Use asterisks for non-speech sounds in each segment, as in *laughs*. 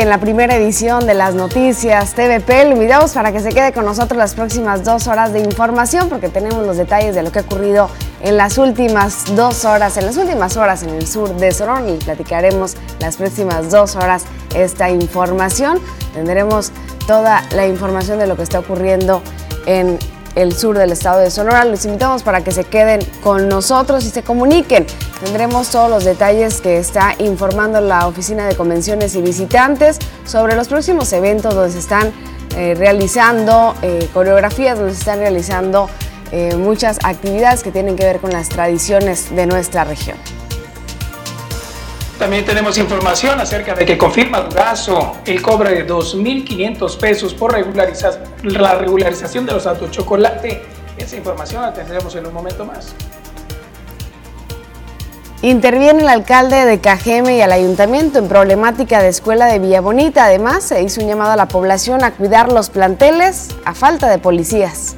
En la primera edición de las noticias TVP, lo para que se quede con nosotros las próximas dos horas de información, porque tenemos los detalles de lo que ha ocurrido en las últimas dos horas, en las últimas horas en el sur de Sonora, y platicaremos las próximas dos horas esta información. Tendremos toda la información de lo que está ocurriendo en el sur del estado de Sonora. Los invitamos para que se queden con nosotros y se comuniquen. Tendremos todos los detalles que está informando la Oficina de Convenciones y Visitantes sobre los próximos eventos donde se están eh, realizando eh, coreografías, donde se están realizando eh, muchas actividades que tienen que ver con las tradiciones de nuestra región. También tenemos información acerca de que confirma Durazo el cobro de 2.500 pesos por regularizar, la regularización de los autos chocolate. Esa información la tendremos en un momento más. Interviene el alcalde de Cajeme y al ayuntamiento en problemática de escuela de Villa Bonita. Además, se hizo un llamado a la población a cuidar los planteles a falta de policías.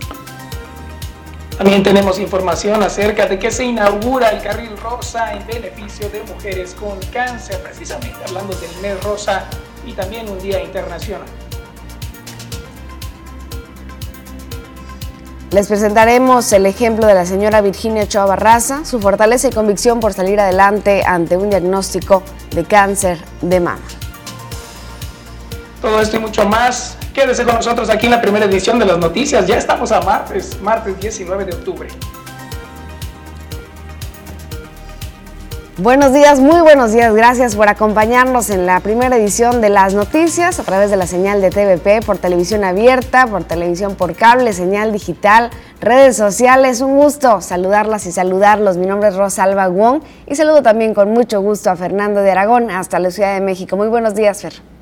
También tenemos información acerca de que se inaugura el carril rosa en beneficio de mujeres con cáncer, precisamente hablando del mes rosa y también un día internacional. Les presentaremos el ejemplo de la señora Virginia Ochoa Barraza, su fortaleza y convicción por salir adelante ante un diagnóstico de cáncer de mama. Todo esto y mucho más Quédese con nosotros aquí en la primera edición de las noticias. Ya estamos a martes, martes 19 de octubre. Buenos días, muy buenos días. Gracias por acompañarnos en la primera edición de las noticias a través de la señal de TVP, por televisión abierta, por televisión por cable, señal digital, redes sociales. Un gusto saludarlas y saludarlos. Mi nombre es Rosalba Wong y saludo también con mucho gusto a Fernando de Aragón hasta la Ciudad de México. Muy buenos días, Fer.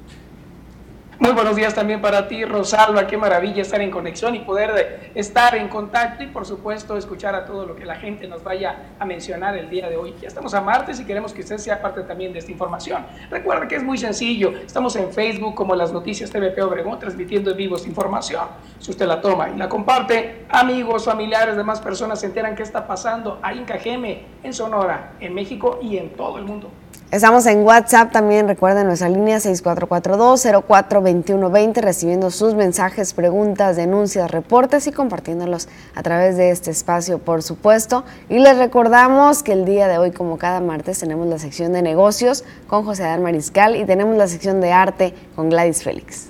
Muy buenos días también para ti, Rosalba. Qué maravilla estar en conexión y poder estar en contacto y, por supuesto, escuchar a todo lo que la gente nos vaya a mencionar el día de hoy. Ya estamos a martes y queremos que usted sea parte también de esta información. Recuerda que es muy sencillo. Estamos en Facebook como las noticias TVP Obregón, transmitiendo en vivo esta información. Si usted la toma y la comparte, amigos, familiares, demás personas se enteran qué está pasando ahí en Cajeme, en Sonora, en México y en todo el mundo. Estamos en WhatsApp también, recuerden nuestra línea 6442-042120, recibiendo sus mensajes, preguntas, denuncias, reportes y compartiéndolos a través de este espacio, por supuesto. Y les recordamos que el día de hoy, como cada martes, tenemos la sección de negocios con José Adán Mariscal y tenemos la sección de arte con Gladys Félix.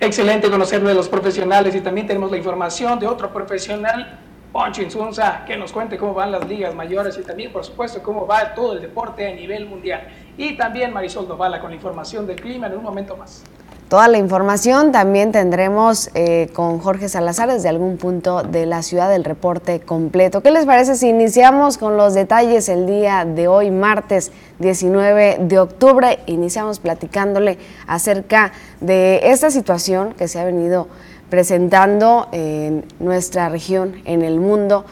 Excelente conocer de los profesionales y también tenemos la información de otro profesional Poncho Insunza, que nos cuente cómo van las ligas mayores y también, por supuesto, cómo va todo el deporte a nivel mundial. Y también Marisol Dovala con la información del clima en un momento más. Toda la información también tendremos eh, con Jorge Salazar desde algún punto de la ciudad del reporte completo. ¿Qué les parece si iniciamos con los detalles el día de hoy, martes 19 de octubre? Iniciamos platicándole acerca de esta situación que se ha venido presentando en nuestra región, en el mundo,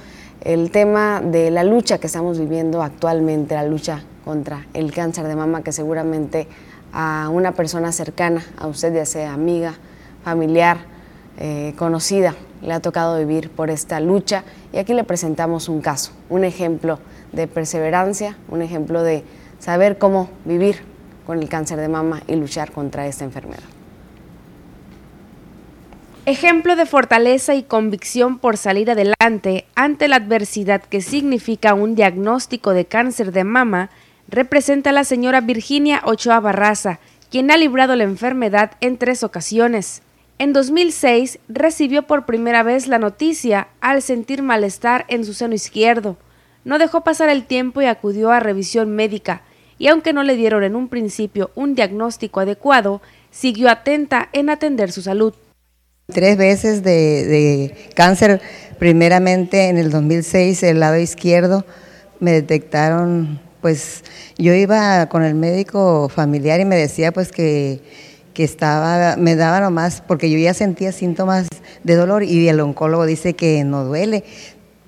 el tema de la lucha que estamos viviendo actualmente, la lucha contra el cáncer de mama, que seguramente a una persona cercana a usted, ya sea amiga, familiar, eh, conocida, le ha tocado vivir por esta lucha. Y aquí le presentamos un caso, un ejemplo de perseverancia, un ejemplo de saber cómo vivir con el cáncer de mama y luchar contra esta enfermedad. Ejemplo de fortaleza y convicción por salir adelante ante la adversidad que significa un diagnóstico de cáncer de mama, representa a la señora Virginia Ochoa Barraza, quien ha librado la enfermedad en tres ocasiones. En 2006 recibió por primera vez la noticia al sentir malestar en su seno izquierdo. No dejó pasar el tiempo y acudió a revisión médica, y aunque no le dieron en un principio un diagnóstico adecuado, siguió atenta en atender su salud. Tres veces de, cáncer, primeramente en el 2006, el lado izquierdo, me detectaron, pues yo iba con el médico familiar y me decía pues que, que estaba, me daba nomás, porque yo ya sentía síntomas de dolor y el oncólogo dice que no duele,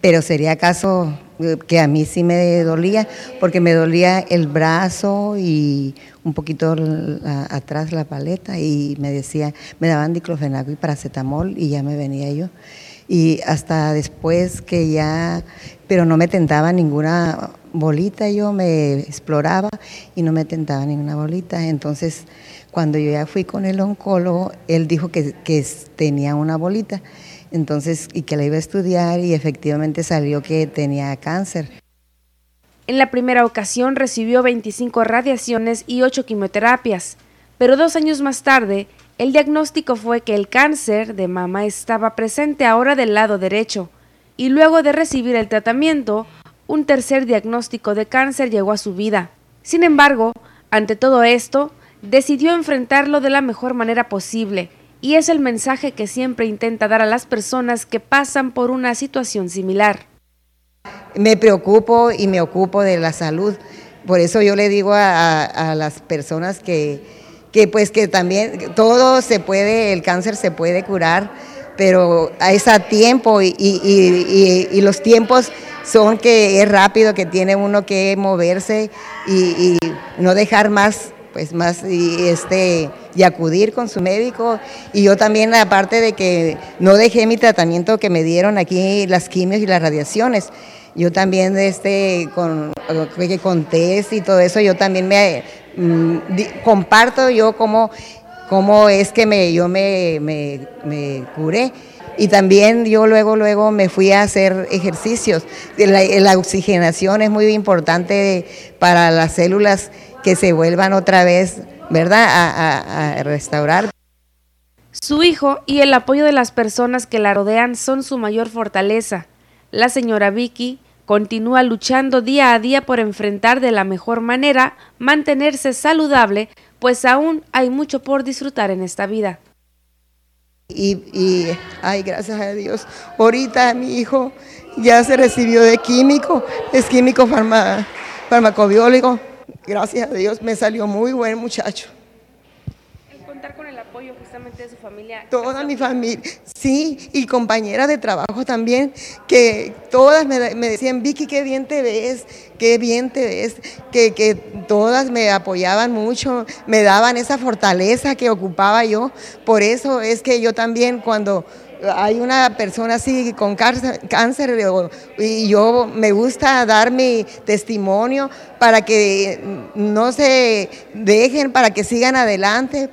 pero sería caso que a mí sí me dolía, porque me dolía el brazo y un poquito atrás la paleta y me decía, me daban diclofenaco y paracetamol y ya me venía yo. Y hasta después que ya, pero no me tentaba ninguna bolita, yo me exploraba y no me tentaba ninguna bolita. Entonces, cuando yo ya fui con el oncólogo, él dijo que, que tenía una bolita, entonces, y que la iba a estudiar y efectivamente salió que tenía cáncer. En la primera ocasión recibió 25 radiaciones y 8 quimioterapias, pero dos años más tarde, el diagnóstico fue que el cáncer de mama estaba presente ahora del lado derecho, y luego de recibir el tratamiento, un tercer diagnóstico de cáncer llegó a su vida. Sin embargo, ante todo esto, decidió enfrentarlo de la mejor manera posible, y es el mensaje que siempre intenta dar a las personas que pasan por una situación similar. Me preocupo y me ocupo de la salud, por eso yo le digo a, las personas que, que pues que también todo se puede, el cáncer se puede curar, pero es a tiempo y, los tiempos son que es rápido, que tiene uno que moverse y, no dejar más pues más y este y acudir con su médico y yo también aparte de que no dejé mi tratamiento que me dieron aquí las quimios y las radiaciones yo también este con con test y todo eso yo también me mm, comparto yo cómo cómo es que me yo me, me, curé y también yo luego, luego me fui a hacer ejercicios. La, oxigenación es muy importante para las células que se vuelvan otra vez, ¿verdad?, a, a restaurar. Su hijo y el apoyo de las personas que la rodean son su mayor fortaleza. La señora Vicky continúa luchando día a día por enfrentar de la mejor manera, mantenerse saludable, pues aún hay mucho por disfrutar en esta vida. Y, ay, gracias a Dios, ahorita mi hijo ya se recibió de químico, es químico farmacobiólogo. Gracias a Dios me salió muy buen muchacho contar con el apoyo justamente de su familia. Toda mi familia, sí, y compañeras de trabajo también, que todas me, decían, Vicky, qué bien te ves, qué bien te ves, que, que todas me apoyaban mucho, me daban esa fortaleza que ocupaba yo. Por eso es que yo también cuando hay una persona así con cáncer, y yo me gusta dar mi testimonio para que no se dejen, para que sigan adelante.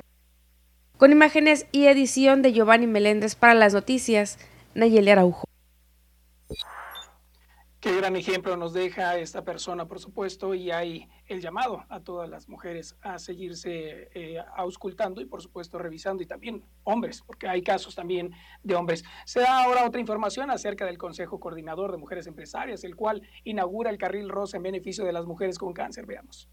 Con imágenes y edición de Giovanni Meléndez para las noticias, Nayeli Araujo. Qué gran ejemplo nos deja esta persona, por supuesto, y hay el llamado a todas las mujeres a seguirse eh, auscultando y, por supuesto, revisando, y también hombres, porque hay casos también de hombres. Se da ahora otra información acerca del Consejo Coordinador de Mujeres Empresarias, el cual inaugura el carril rosa en beneficio de las mujeres con cáncer. Veamos.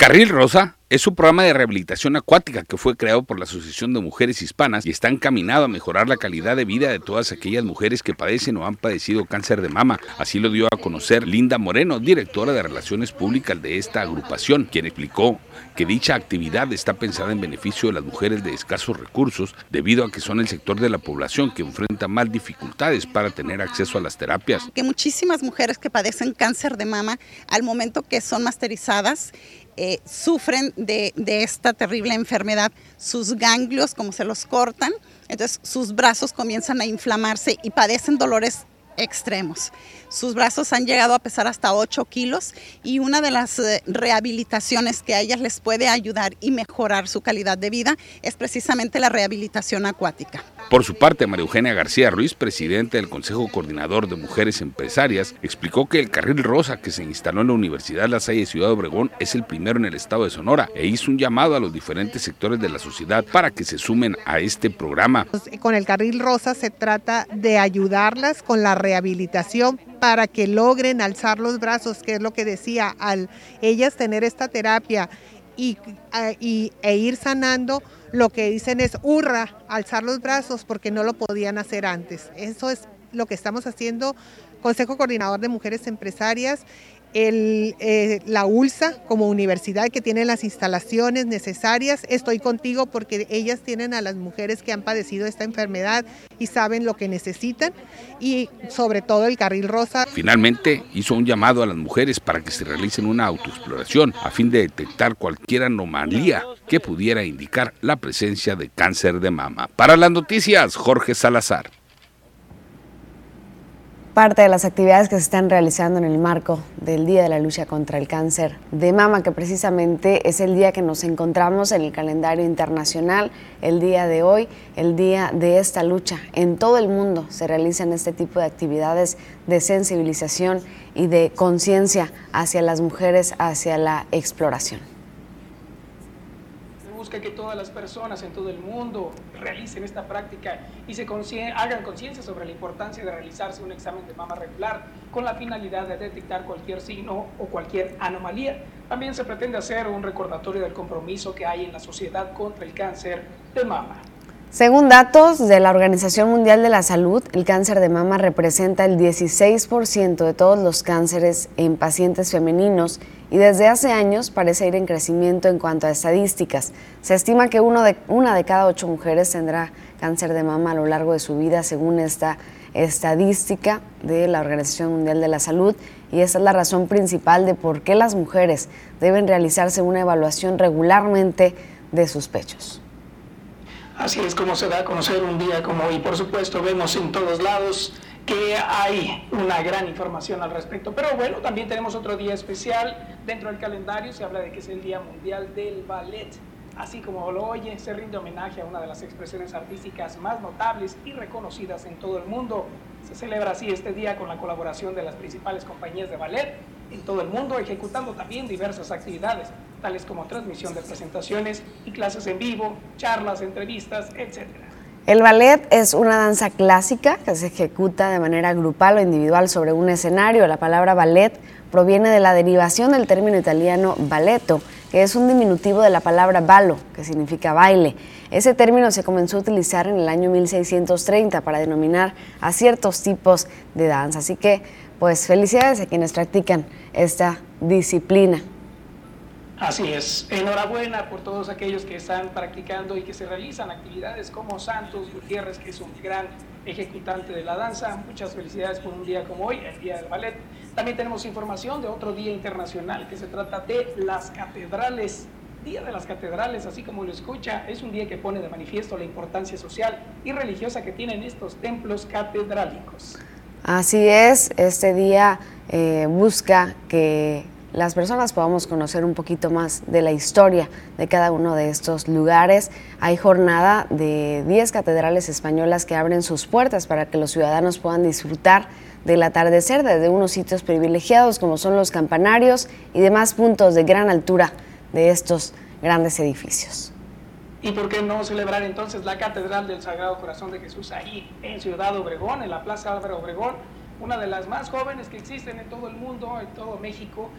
Carril Rosa es un programa de rehabilitación acuática que fue creado por la Asociación de Mujeres Hispanas y está encaminado a mejorar la calidad de vida de todas aquellas mujeres que padecen o han padecido cáncer de mama. Así lo dio a conocer Linda Moreno, directora de Relaciones Públicas de esta agrupación, quien explicó que dicha actividad está pensada en beneficio de las mujeres de escasos recursos debido a que son el sector de la población que enfrenta más dificultades para tener acceso a las terapias. Que muchísimas mujeres que padecen cáncer de mama al momento que son masterizadas eh, sufren de, de esta terrible enfermedad, sus ganglios como se los cortan, entonces sus brazos comienzan a inflamarse y padecen dolores extremos. Sus brazos han llegado a pesar hasta 8 kilos y una de las eh, rehabilitaciones que a ellas les puede ayudar y mejorar su calidad de vida es precisamente la rehabilitación acuática. Por su parte, María Eugenia García Ruiz, presidente del Consejo Coordinador de Mujeres Empresarias, explicó que el carril rosa que se instaló en la Universidad La Salle Ciudad Obregón es el primero en el estado de Sonora e hizo un llamado a los diferentes sectores de la sociedad para que se sumen a este programa. Con el carril rosa se trata de ayudarlas con la rehabilitación para que logren alzar los brazos, que es lo que decía, al ellas tener esta terapia y, e ir sanando, lo que dicen es hurra, alzar los brazos porque no lo podían hacer antes. Eso es lo que estamos haciendo, Consejo Coordinador de Mujeres Empresarias eh, la ULSA como universidad que tiene las instalaciones necesarias. Estoy contigo porque ellas tienen a las mujeres que han padecido esta enfermedad y saben lo que necesitan y sobre todo el carril rosa. Finalmente hizo un llamado a las mujeres para que se realicen una autoexploración a fin de detectar cualquier anomalía que pudiera indicar la presencia de cáncer de mama. Para las noticias, Jorge Salazar. Parte de las actividades que se están realizando en el marco del Día de la Lucha contra el Cáncer de Mama, que precisamente es el día que nos encontramos en el calendario internacional, el día de hoy, el día de esta lucha. En todo el mundo se realizan este tipo de actividades de sensibilización y de conciencia hacia las mujeres, hacia la exploración que todas las personas en todo el mundo realicen esta práctica y se hagan conciencia sobre la importancia de realizarse un examen de mama regular con la finalidad de detectar cualquier signo o cualquier anomalía. También se pretende hacer un recordatorio del compromiso que hay en la sociedad contra el cáncer de mama. Según datos de la Organización Mundial de la Salud, el cáncer de mama representa el 16% de todos los cánceres en pacientes femeninos y desde hace años parece ir en crecimiento en cuanto a estadísticas. Se estima que uno de, una de cada ocho mujeres tendrá cáncer de mama a lo largo de su vida, según esta estadística de la Organización Mundial de la Salud, y esa es la razón principal de por qué las mujeres deben realizarse una evaluación regularmente de sus pechos. Así es como se da a conocer un día como hoy. Por supuesto, vemos en todos lados que hay una gran información al respecto. Pero bueno, también tenemos otro día especial dentro del calendario. Se habla de que es el Día Mundial del Ballet. Así como lo oye, se rinde homenaje a una de las expresiones artísticas más notables y reconocidas en todo el mundo. Se celebra así este día con la colaboración de las principales compañías de ballet en todo el mundo, ejecutando también diversas actividades, tales como transmisión de presentaciones y clases en vivo, charlas, entrevistas, etc. El ballet es una danza clásica que se ejecuta de manera grupal o individual sobre un escenario. La palabra ballet proviene de la derivación del término italiano balletto, que es un diminutivo de la palabra ballo, que significa baile. Ese término se comenzó a utilizar en el año 1630 para denominar a ciertos tipos de danza. Así que, pues felicidades a quienes practican esta disciplina. Así es. Enhorabuena por todos aquellos que están practicando y que se realizan actividades como Santos Gutiérrez, que es un gran ejecutante de la danza. Muchas felicidades por un día como hoy, el Día del Ballet. También tenemos información de otro día internacional que se trata de las catedrales. Día de las Catedrales, así como lo escucha, es un día que pone de manifiesto la importancia social y religiosa que tienen estos templos catedrálicos. Así es, este día eh, busca que las personas podamos conocer un poquito más de la historia de cada uno de estos lugares. Hay jornada de 10 catedrales españolas que abren sus puertas para que los ciudadanos puedan disfrutar del atardecer desde unos sitios privilegiados como son los campanarios y demás puntos de gran altura de estos grandes edificios. ¿Y por qué no celebrar entonces la Catedral del Sagrado Corazón de Jesús ahí en Ciudad Obregón, en la Plaza Álvaro Obregón? Una de las más jóvenes que existen en todo el mundo, en todo México.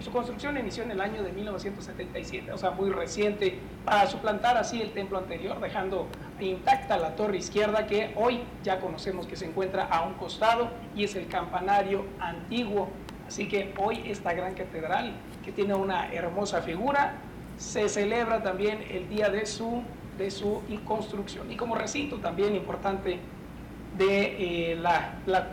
su construcción inició en el año de 1977, o sea, muy reciente, para suplantar así el templo anterior, dejando intacta la torre izquierda que hoy ya conocemos que se encuentra a un costado y es el campanario antiguo. Así que hoy esta gran catedral, que tiene una hermosa figura, se celebra también el día de su, de su construcción. Y como recinto también importante de eh,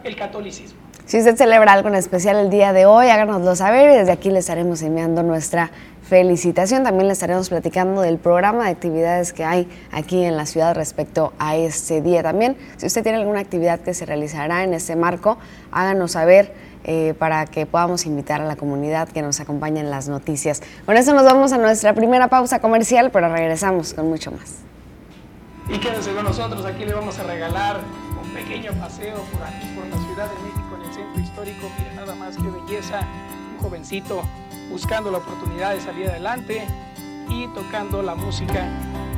el catolicismo. Si usted celebra algo en especial el día de hoy, háganoslo saber y desde aquí le estaremos enviando nuestra felicitación. También le estaremos platicando del programa de actividades que hay aquí en la ciudad respecto a este día. También, si usted tiene alguna actividad que se realizará en este marco, háganos saber eh, para que podamos invitar a la comunidad que nos acompañe en las noticias. Con eso nos vamos a nuestra primera pausa comercial, pero regresamos con mucho más. Y quédense con nosotros, aquí le vamos a regalar pequeño paseo por aquí, por la Ciudad de México, en el centro histórico. Mire nada más qué belleza. Un jovencito buscando la oportunidad de salir adelante y tocando la música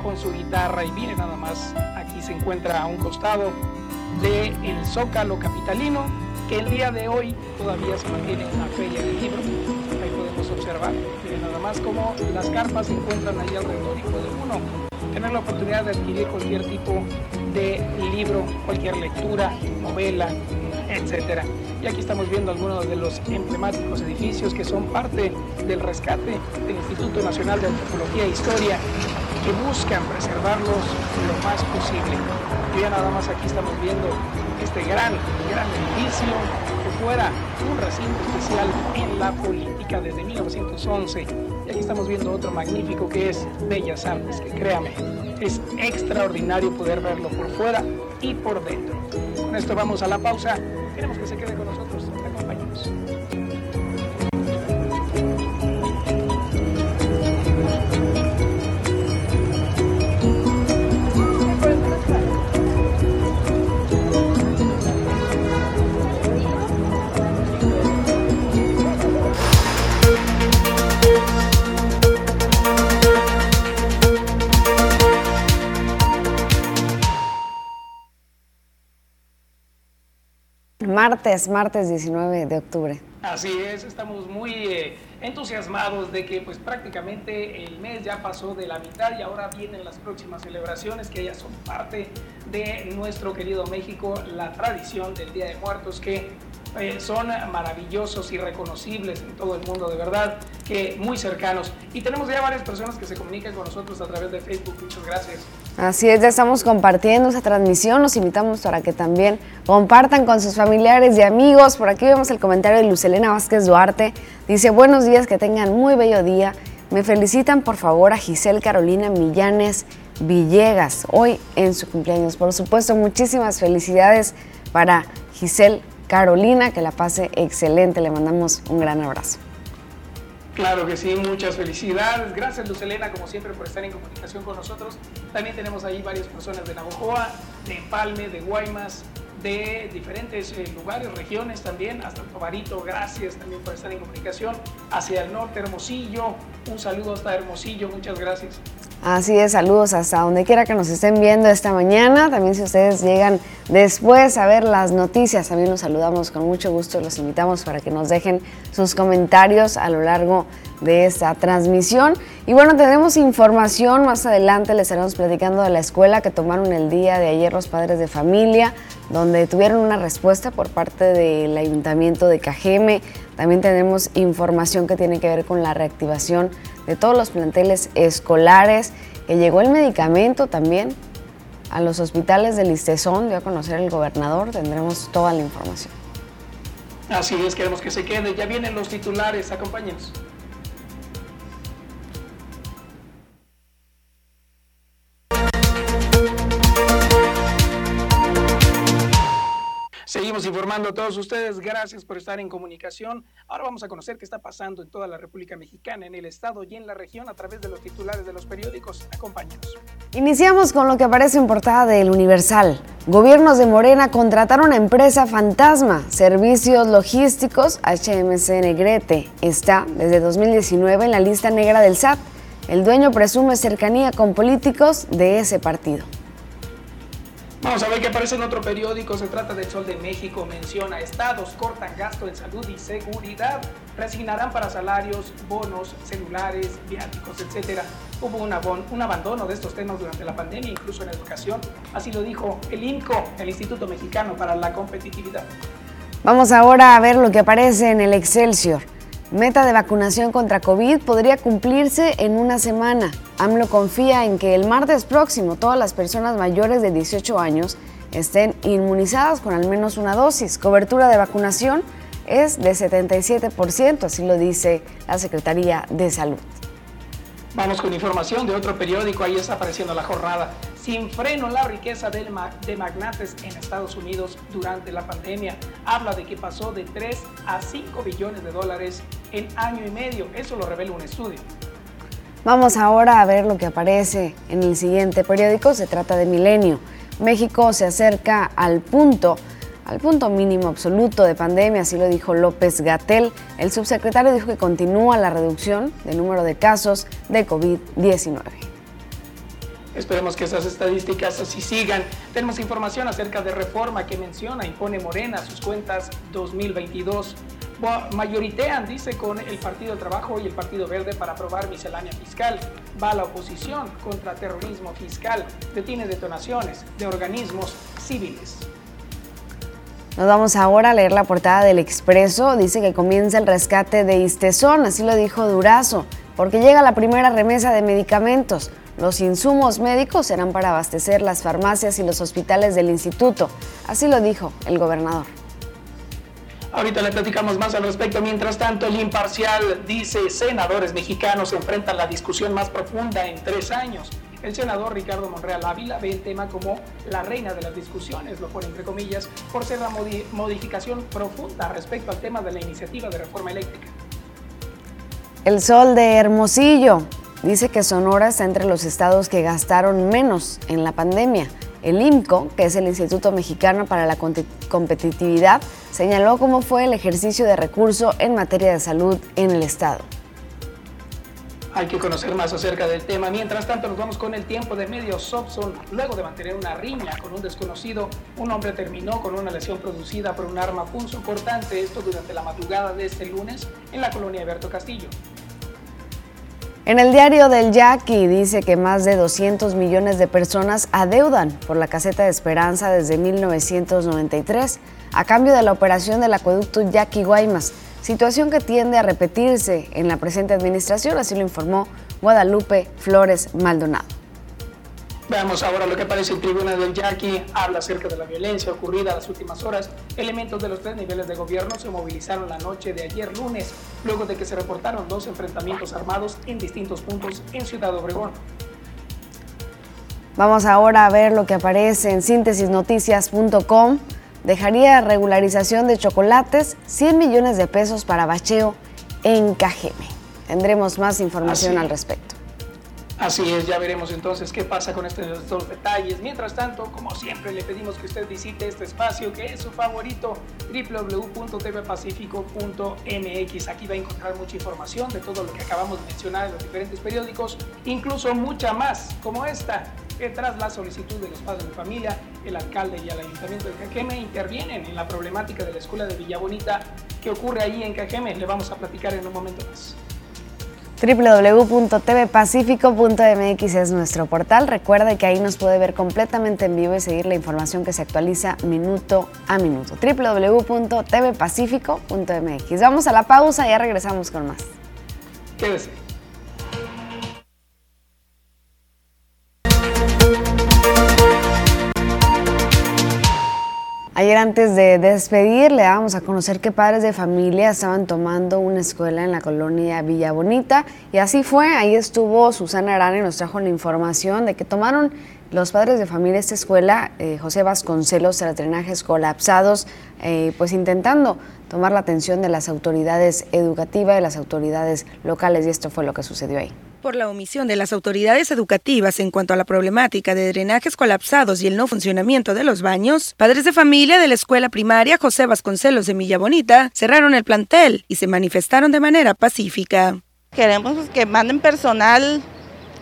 con su guitarra. Y mire nada más, aquí se encuentra a un costado del el Zócalo Capitalino, que el día de hoy todavía se mantiene una feria de libro. Ahí podemos observar, mire nada más como las carpas se encuentran allá alrededor y puede uno tener la oportunidad de adquirir cualquier tipo de libro, cualquier lectura, novela, etcétera. Y aquí estamos viendo algunos de los emblemáticos edificios que son parte del rescate del Instituto Nacional de Antropología e Historia, que buscan preservarlos lo más posible. Y ya nada más aquí estamos viendo este gran, gran edificio fuera un recinto especial en la política desde 1911. Y aquí estamos viendo otro magnífico que es Bellas Artes, que créame, es extraordinario poder verlo por fuera y por dentro. Con esto vamos a la pausa Queremos que se quede con nosotros. Acompáñenos. Martes, martes 19 de octubre. Así es, estamos muy eh, entusiasmados de que pues prácticamente el mes ya pasó de la mitad y ahora vienen las próximas celebraciones que ya son parte de nuestro querido México, la tradición del Día de Muertos que eh, son maravillosos y reconocibles en todo el mundo, de verdad, que muy cercanos. Y tenemos ya varias personas que se comunican con nosotros a través de Facebook. Muchas gracias. Así es, ya estamos compartiendo esta transmisión. Los invitamos para que también compartan con sus familiares y amigos. Por aquí vemos el comentario de Lucelena Vázquez Duarte. Dice, buenos días, que tengan muy bello día. Me felicitan por favor a Giselle Carolina Millanes Villegas, hoy en su cumpleaños. Por supuesto, muchísimas felicidades para Giselle Carolina, que la pase excelente. Le mandamos un gran abrazo. Claro que sí, muchas felicidades. Gracias, Luz Elena, como siempre, por estar en comunicación con nosotros. También tenemos ahí varias personas de Navojoa, de Empalme, de Guaymas, de diferentes eh, lugares, regiones también, hasta Tobarito. Gracias también por estar en comunicación. Hacia el norte, Hermosillo. Un saludo hasta Hermosillo, muchas gracias. Así es, saludos hasta donde quiera que nos estén viendo esta mañana. También si ustedes llegan después a ver las noticias, también los saludamos con mucho gusto. Los invitamos para que nos dejen sus comentarios a lo largo de esta transmisión. Y bueno, tenemos información más adelante, les estaremos platicando de la escuela que tomaron el día de ayer los padres de familia, donde tuvieron una respuesta por parte del ayuntamiento de Cajeme. También tenemos información que tiene que ver con la reactivación de todos los planteles escolares, que llegó el medicamento también a los hospitales del Listezón, dio a conocer el gobernador, tendremos toda la información. Así es, queremos que se quede. Ya vienen los titulares, acompáñenos. Informando a todos ustedes. Gracias por estar en comunicación. Ahora vamos a conocer qué está pasando en toda la República Mexicana, en el Estado y en la región a través de los titulares de los periódicos. Acompáñenos. Iniciamos con lo que aparece en portada del Universal. Gobiernos de Morena contrataron a empresa fantasma, servicios logísticos HMC Negrete. Está desde 2019 en la lista negra del SAT. El dueño presume cercanía con políticos de ese partido. Vamos a ver qué aparece en otro periódico. Se trata del Sol de México. Menciona estados cortan gasto en salud y seguridad. Resignarán para salarios, bonos, celulares, viáticos, etc. Hubo un, un abandono de estos temas durante la pandemia, incluso en educación. Así lo dijo el INCO, el Instituto Mexicano para la Competitividad. Vamos ahora a ver lo que aparece en el Excelsior. Meta de vacunación contra COVID podría cumplirse en una semana. AMLO confía en que el martes próximo todas las personas mayores de 18 años estén inmunizadas con al menos una dosis. Cobertura de vacunación es de 77%, así lo dice la Secretaría de Salud. Vamos con información de otro periódico, ahí está apareciendo la jornada sin freno la riqueza de magnates en Estados Unidos durante la pandemia. Habla de que pasó de 3 a 5 billones de dólares en año y medio. Eso lo revela un estudio. Vamos ahora a ver lo que aparece en el siguiente periódico. Se trata de Milenio. México se acerca al punto al punto mínimo absoluto de pandemia, así lo dijo López Gatel. El subsecretario dijo que continúa la reducción del número de casos de COVID-19. Esperemos que esas estadísticas así sigan. Tenemos información acerca de reforma que menciona, impone Morena sus cuentas 2022. Mayoritean, dice, con el Partido del Trabajo y el Partido Verde para aprobar miscelánea fiscal. Va la oposición contra terrorismo fiscal. Detiene detonaciones de organismos civiles. Nos vamos ahora a leer la portada del Expreso. Dice que comienza el rescate de Istezón, así lo dijo Durazo, porque llega la primera remesa de medicamentos. Los insumos médicos serán para abastecer las farmacias y los hospitales del instituto, así lo dijo el gobernador. Ahorita le platicamos más al respecto. Mientras tanto, el imparcial dice, senadores mexicanos enfrentan la discusión más profunda en tres años. El senador Ricardo Monreal Ávila ve el tema como la reina de las discusiones, lo pone entre comillas, por ser la modificación profunda respecto al tema de la iniciativa de reforma eléctrica. El sol de Hermosillo dice que Sonora está entre los estados que gastaron menos en la pandemia. El IMCO, que es el Instituto Mexicano para la Competitividad, señaló cómo fue el ejercicio de recurso en materia de salud en el Estado. Hay que conocer más acerca del tema. Mientras tanto, nos vamos con el tiempo de medio Sobson. Luego de mantener una riña con un desconocido, un hombre terminó con una lesión producida por un arma cortante. esto durante la madrugada de este lunes en la colonia Alberto Castillo. En el diario del Yaqui dice que más de 200 millones de personas adeudan por la caseta de Esperanza desde 1993 a cambio de la operación del acueducto Yaqui-Guaymas, situación que tiende a repetirse en la presente administración, así lo informó Guadalupe Flores Maldonado. Veamos ahora lo que aparece en tribuna del Yaqui. Habla acerca de la violencia ocurrida en las últimas horas. Elementos de los tres niveles de gobierno se movilizaron la noche de ayer lunes, luego de que se reportaron dos enfrentamientos armados en distintos puntos en Ciudad Obregón. Vamos ahora a ver lo que aparece en síntesisnoticias.com. Dejaría regularización de chocolates, 100 millones de pesos para bacheo en Cajeme. Tendremos más información al respecto. Así es, ya veremos entonces qué pasa con estos detalles. Mientras tanto, como siempre, le pedimos que usted visite este espacio que es su favorito, www.tvpacifico.mx. Aquí va a encontrar mucha información de todo lo que acabamos de mencionar en los diferentes periódicos, incluso mucha más, como esta, que tras la solicitud de los padres de familia, el alcalde y el ayuntamiento de Cajeme intervienen en la problemática de la escuela de Villa Bonita que ocurre allí en Cajeme. Le vamos a platicar en un momento más www.tvpacifico.mx es nuestro portal. Recuerde que ahí nos puede ver completamente en vivo y seguir la información que se actualiza minuto a minuto. www.tvpacifico.mx. Vamos a la pausa y ya regresamos con más. Quédese. Ayer antes de despedir le dábamos a conocer que padres de familia estaban tomando una escuela en la colonia Villa Bonita. Y así fue, ahí estuvo Susana Arana y nos trajo la información de que tomaron los padres de familia esta escuela, eh, José Vasconcelos, tras drenajes colapsados, eh, pues intentando tomar la atención de las autoridades educativas, de las autoridades locales. Y esto fue lo que sucedió ahí por la omisión de las autoridades educativas en cuanto a la problemática de drenajes colapsados y el no funcionamiento de los baños, padres de familia de la escuela primaria José Vasconcelos de Milla Bonita cerraron el plantel y se manifestaron de manera pacífica. Queremos pues, que manden personal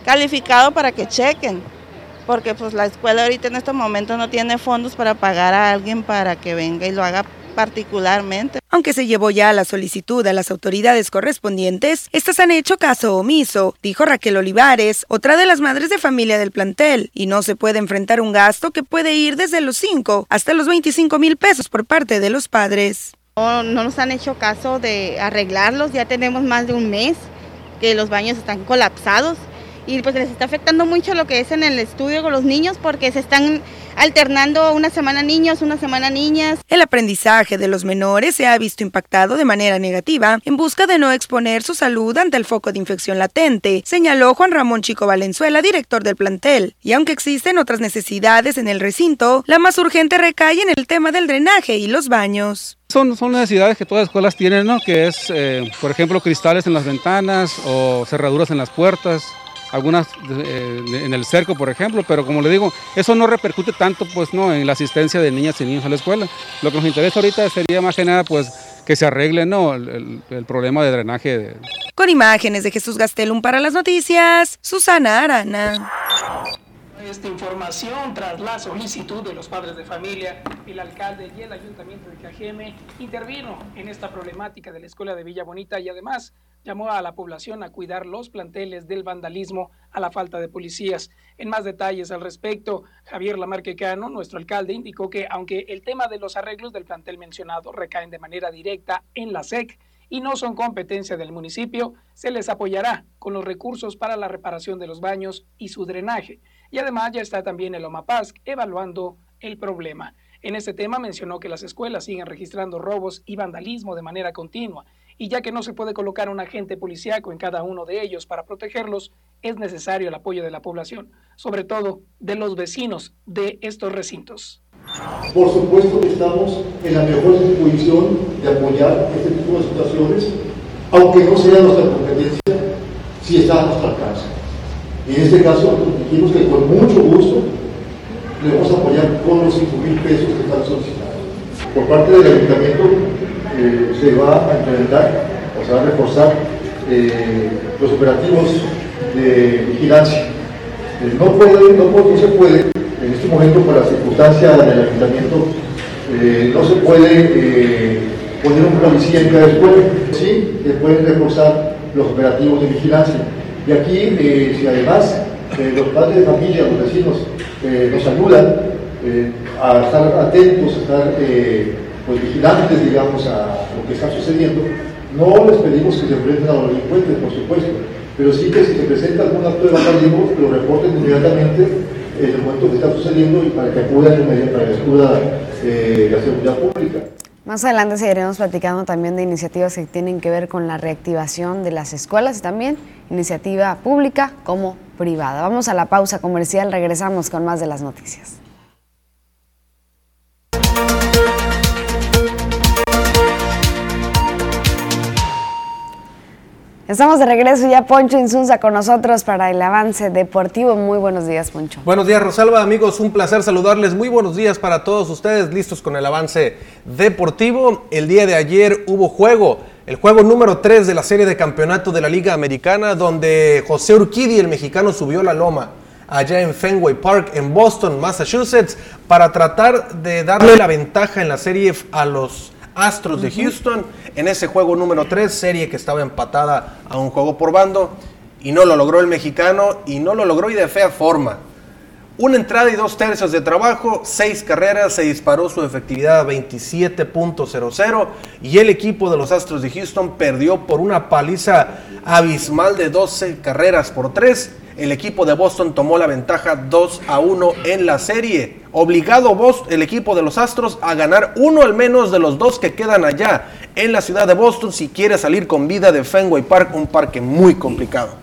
calificado para que chequen, porque pues la escuela ahorita en estos momentos no tiene fondos para pagar a alguien para que venga y lo haga particularmente. Aunque se llevó ya la solicitud a las autoridades correspondientes, estas han hecho caso omiso, dijo Raquel Olivares, otra de las madres de familia del plantel, y no se puede enfrentar un gasto que puede ir desde los 5 hasta los 25 mil pesos por parte de los padres. No, no nos han hecho caso de arreglarlos, ya tenemos más de un mes que los baños están colapsados y pues les está afectando mucho lo que es en el estudio con los niños porque se están alternando una semana niños, una semana niñas. El aprendizaje de los menores se ha visto impactado de manera negativa en busca de no exponer su salud ante el foco de infección latente, señaló Juan Ramón Chico Valenzuela, director del plantel. Y aunque existen otras necesidades en el recinto, la más urgente recae en el tema del drenaje y los baños. Son, son necesidades que todas las escuelas tienen, ¿no? Que es, eh, por ejemplo, cristales en las ventanas o cerraduras en las puertas algunas eh, en el cerco, por ejemplo, pero como le digo, eso no repercute tanto pues no en la asistencia de niñas y niños a la escuela. Lo que nos interesa ahorita sería más que pues que se arregle ¿no? el, problema de drenaje. Con imágenes de Jesús Gastelum para las noticias, Susana Arana. Esta información tras la solicitud de los padres de familia, el alcalde y el ayuntamiento de Cajeme intervino en esta problemática de la escuela de Villa Bonita y además llamó a la población a cuidar los planteles del vandalismo a la falta de policías. En más detalles al respecto, Javier Lamarquecano, nuestro alcalde, indicó que aunque el tema de los arreglos del plantel mencionado recaen de manera directa en la SEC y no son competencia del municipio, se les apoyará con los recursos para la reparación de los baños y su drenaje. Y además ya está también el OMAPASC evaluando el problema. En este tema mencionó que las escuelas siguen registrando robos y vandalismo de manera continua y ya que no se puede colocar un agente policíaco en cada uno de ellos para protegerlos, es necesario el apoyo de la población, sobre todo de los vecinos de estos recintos. Por supuesto que estamos en la mejor disposición de apoyar este tipo de situaciones, aunque no sea nuestra competencia, si está a nuestro alcance. Y en este caso dijimos que con mucho gusto le vamos a apoyar con los 5 mil pesos que están solicitados. Por parte del ayuntamiento eh, se va a implementar o se va a reforzar eh, los operativos de vigilancia. Eh, no, puede, no, no se puede en este momento por la circunstancia del ayuntamiento no se puede poner un policía en cada escuela, sí, se pueden reforzar los operativos de vigilancia. Y aquí, si además los padres de familia, los vecinos, nos ayudan a estar atentos, a estar pues, vigilantes, digamos, a lo que está sucediendo, no les pedimos que se enfrenten a los delincuentes, por supuesto, pero sí que si se presenta algún acto de vandalismo, lo reporten inmediatamente en el momento que está sucediendo y para que acudan para que acuda eh, la seguridad pública. Más adelante seguiremos platicando también de iniciativas que tienen que ver con la reactivación de las escuelas y también iniciativa pública como privada. Vamos a la pausa comercial, regresamos con más de las noticias. Estamos de regreso ya Poncho Insunza con nosotros para el avance deportivo. Muy buenos días, Poncho. Buenos días, Rosalba, amigos. Un placer saludarles. Muy buenos días para todos ustedes, listos con el avance deportivo. El día de ayer hubo juego, el juego número 3 de la serie de campeonato de la Liga Americana, donde José Urquidi, el mexicano, subió la loma allá en Fenway Park, en Boston, Massachusetts, para tratar de darle la ventaja en la serie a los Astros de Houston en ese juego número 3, serie que estaba empatada a un juego por bando. Y no lo logró el mexicano y no lo logró y de fea forma. Una entrada y dos tercios de trabajo, seis carreras, se disparó su efectividad a 27.00 y el equipo de los Astros de Houston perdió por una paliza abismal de 12 carreras por 3 el equipo de Boston tomó la ventaja 2 a 1 en la serie. Obligado Boston, el equipo de los Astros a ganar uno al menos de los dos que quedan allá en la ciudad de Boston si quiere salir con vida de Fenway Park, un parque muy complicado.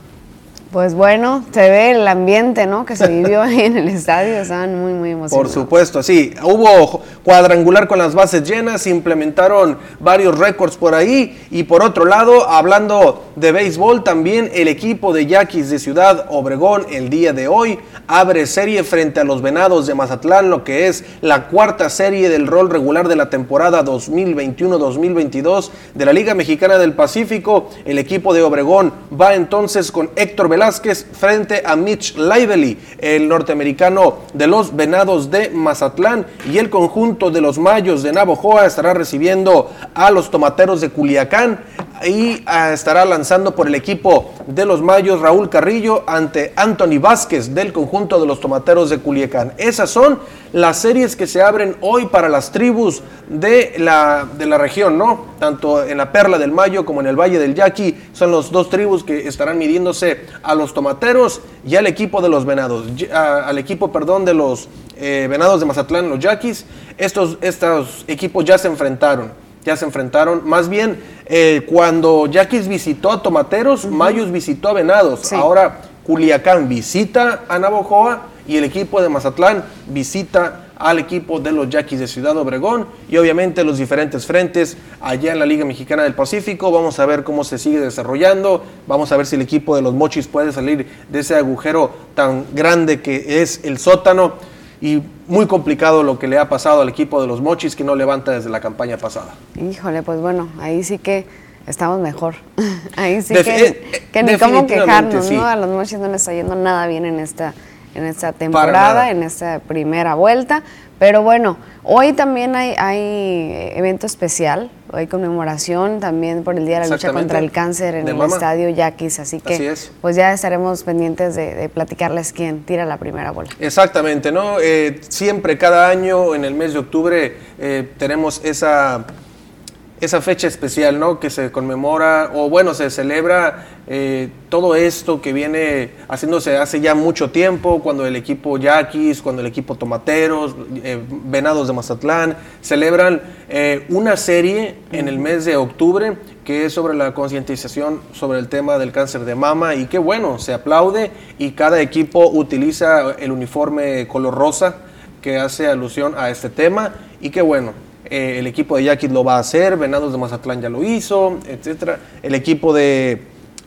Pues bueno, se ve el ambiente, ¿no? Que se vivió *laughs* ahí en el estadio, estaban muy, muy emocionados. Por supuesto, sí. Hubo cuadrangular con las bases llenas, implementaron varios récords por ahí. Y por otro lado, hablando de béisbol, también el equipo de Yaquis de Ciudad Obregón el día de hoy abre serie frente a los Venados de Mazatlán, lo que es la cuarta serie del rol regular de la temporada 2021-2022 de la Liga Mexicana del Pacífico. El equipo de Obregón va entonces con Héctor Velázquez frente a Mitch Lively, el norteamericano de los Venados de Mazatlán. Y el conjunto de los Mayos de Navojoa estará recibiendo a los Tomateros de Culiacán y ah, estará lanzando por el equipo de los Mayos Raúl Carrillo ante Anthony Vázquez del conjunto de los Tomateros de Culiacán. Esas son las series que se abren hoy para las tribus de la, de la región, ¿no? Tanto en la Perla del Mayo como en el Valle del Yaqui son los dos tribus que estarán midiéndose a los Tomateros y al equipo de los Venados, al equipo, perdón, de los eh, Venados de Mazatlán, los Yaquis. Estos, estos equipos ya se enfrentaron ya se enfrentaron. Más bien, eh, cuando Yaquis visitó a Tomateros, Mayos visitó a Venados. Ahora Culiacán visita a Navojoa y el equipo de Mazatlán visita al equipo de los Yaquis de Ciudad Obregón y obviamente los diferentes frentes allá en la Liga Mexicana del Pacífico. Vamos a ver cómo se sigue desarrollando, vamos a ver si el equipo de los Mochis puede salir de ese agujero tan grande que es el sótano y muy complicado lo que le ha pasado al equipo de los Mochis que no levanta desde la campaña pasada. Híjole, pues bueno, ahí sí que estamos mejor. *laughs* ahí sí que, eh, que, ni cómo quejarnos, ¿no? A los Mochis no les está yendo nada bien en esta, en esta temporada, en esta primera vuelta. Pero bueno, hoy también hay, hay evento especial, hay conmemoración también por el Día de la Lucha contra el Cáncer en el Estadio Yaquis, así que pues ya estaremos pendientes de, platicarles quién tira la primera bola. Exactamente, ¿no? Eh, siempre, cada año, en el mes de octubre, eh, tenemos esa esa fecha especial, ¿no? Que se conmemora, o bueno, se celebra eh, todo esto que viene haciéndose hace ya mucho tiempo, cuando el equipo Yaquis, cuando el equipo Tomateros, eh, Venados de Mazatlán, celebran eh, una serie en el mes de octubre que es sobre la concientización sobre el tema del cáncer de mama y qué bueno, se aplaude y cada equipo utiliza el uniforme color rosa que hace alusión a este tema y qué bueno. Eh, el equipo de Yaquis lo va a hacer, Venados de Mazatlán ya lo hizo, etcétera. El equipo de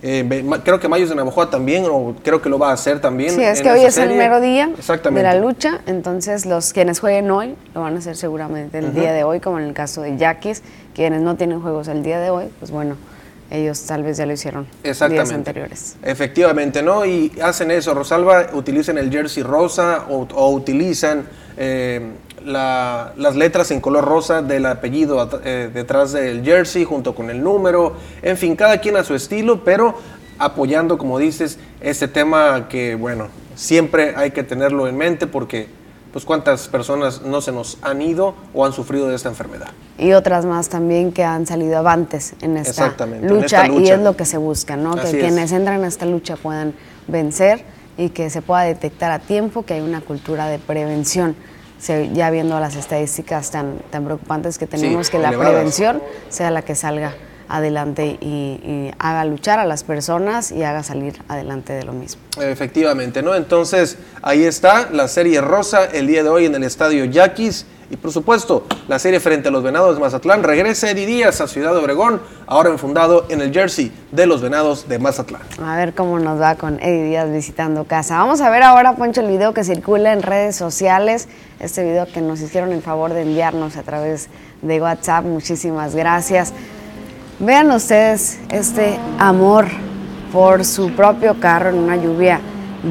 eh, creo que Mayos de Navajoa también, o creo que lo va a hacer también. Sí, es que hoy es el mero día de la lucha, entonces los quienes jueguen hoy lo van a hacer seguramente el día de hoy, como en el caso de Yaquis, quienes no tienen juegos el día de hoy, pues bueno, ellos tal vez ya lo hicieron días anteriores. Efectivamente, ¿no? Y hacen eso, Rosalba, utilizan el jersey rosa o, utilizan eh, las letras en color rosa del apellido eh, detrás del jersey junto con el número, en fin, cada quien a su estilo, pero apoyando, como dices, este tema que, bueno, siempre hay que tenerlo en mente porque, pues, cuántas personas no se nos han ido o han sufrido de esta enfermedad. Y otras más también que han salido avantes en esta, lucha, y es lo que se busca, ¿no? que quienes entran en esta lucha puedan vencer y que se pueda detectar a tiempo que hay una cultura de prevención ya viendo las estadísticas tan, tan preocupantes que tenemos, que la prevención sea la que salga adelante y, haga luchar a las personas y haga salir adelante de lo mismo. Efectivamente, ¿no? Entonces, ahí está la serie rosa el día de hoy en el estadio Yaquis. Y por supuesto, la serie frente a los Venados de Mazatlán regresa Eddie Díaz a Ciudad Obregón, ahora enfundado en el jersey de los Venados de Mazatlán. A ver cómo nos va con Eddie Díaz visitando casa. Vamos a ver ahora, Poncho, el video que circula en redes sociales, este video que nos hicieron el favor de enviarnos a través de WhatsApp. Muchísimas gracias. Vean ustedes este amor por su propio carro en una lluvia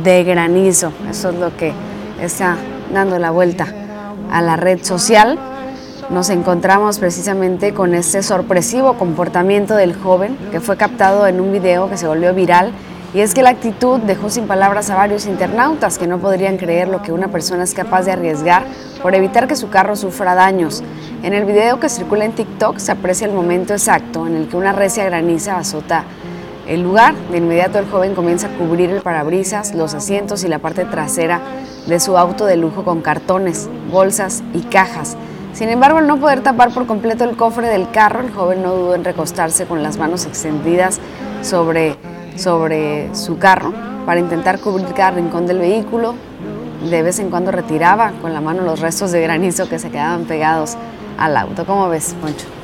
de granizo. Eso es lo que está dando la vuelta a la red social, nos encontramos precisamente con este sorpresivo comportamiento del joven que fue captado en un video que se volvió viral y es que la actitud dejó sin palabras a varios internautas que no podrían creer lo que una persona es capaz de arriesgar por evitar que su carro sufra daños. En el video que circula en TikTok se aprecia el momento exacto en el que una recia graniza azota el lugar. De inmediato el joven comienza a cubrir el parabrisas, los asientos y la parte trasera de su auto de lujo con cartones, bolsas y cajas. Sin embargo, al no poder tapar por completo el cofre del carro, el joven no dudó en recostarse con las manos extendidas sobre, sobre su carro para intentar cubrir cada rincón del vehículo. De vez en cuando retiraba con la mano los restos de granizo que se quedaban pegados al auto. ¿Cómo ves, Poncho?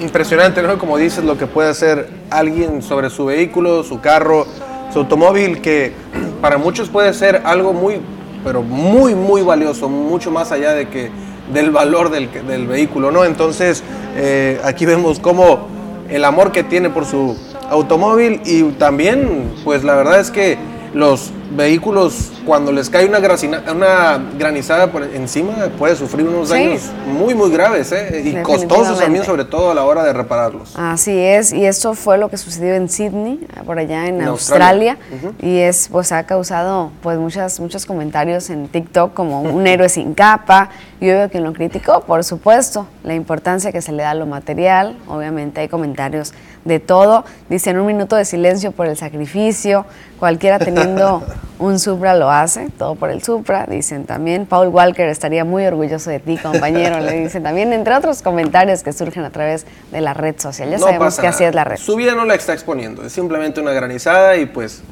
Impresionante, ¿no? Como dices, lo que puede hacer alguien sobre su vehículo, su carro, su automóvil, que para muchos puede ser algo muy pero muy, muy valioso, mucho más allá de que del valor del, vehículo, ¿no? Entonces, eh, aquí vemos cómo el amor que tiene por su automóvil y también, pues la verdad es que los vehículos, cuando les cae una, una granizada por encima, puede sufrir unos daños muy, muy graves ¿eh? y costosos también, sobre todo a la hora de repararlos. Así es, y esto fue lo que sucedió en Sydney, por allá en, Australia, y es, pues ha causado pues muchas, muchos comentarios en TikTok como un héroe sin capa, y obvio quien lo criticó, por supuesto, la importancia que se le da a lo material, obviamente hay comentarios de todo, dicen un minuto de silencio por el sacrificio, cualquiera teniendo *laughs* un Supra lo hace, todo por el Supra, dicen también. Paul Walker estaría muy orgulloso de ti, compañero, le dicen también, entre otros comentarios que surgen a través de la red social. Ya sabemos que así es la red. Su vida no la está exponiendo, es simplemente una granizada y pues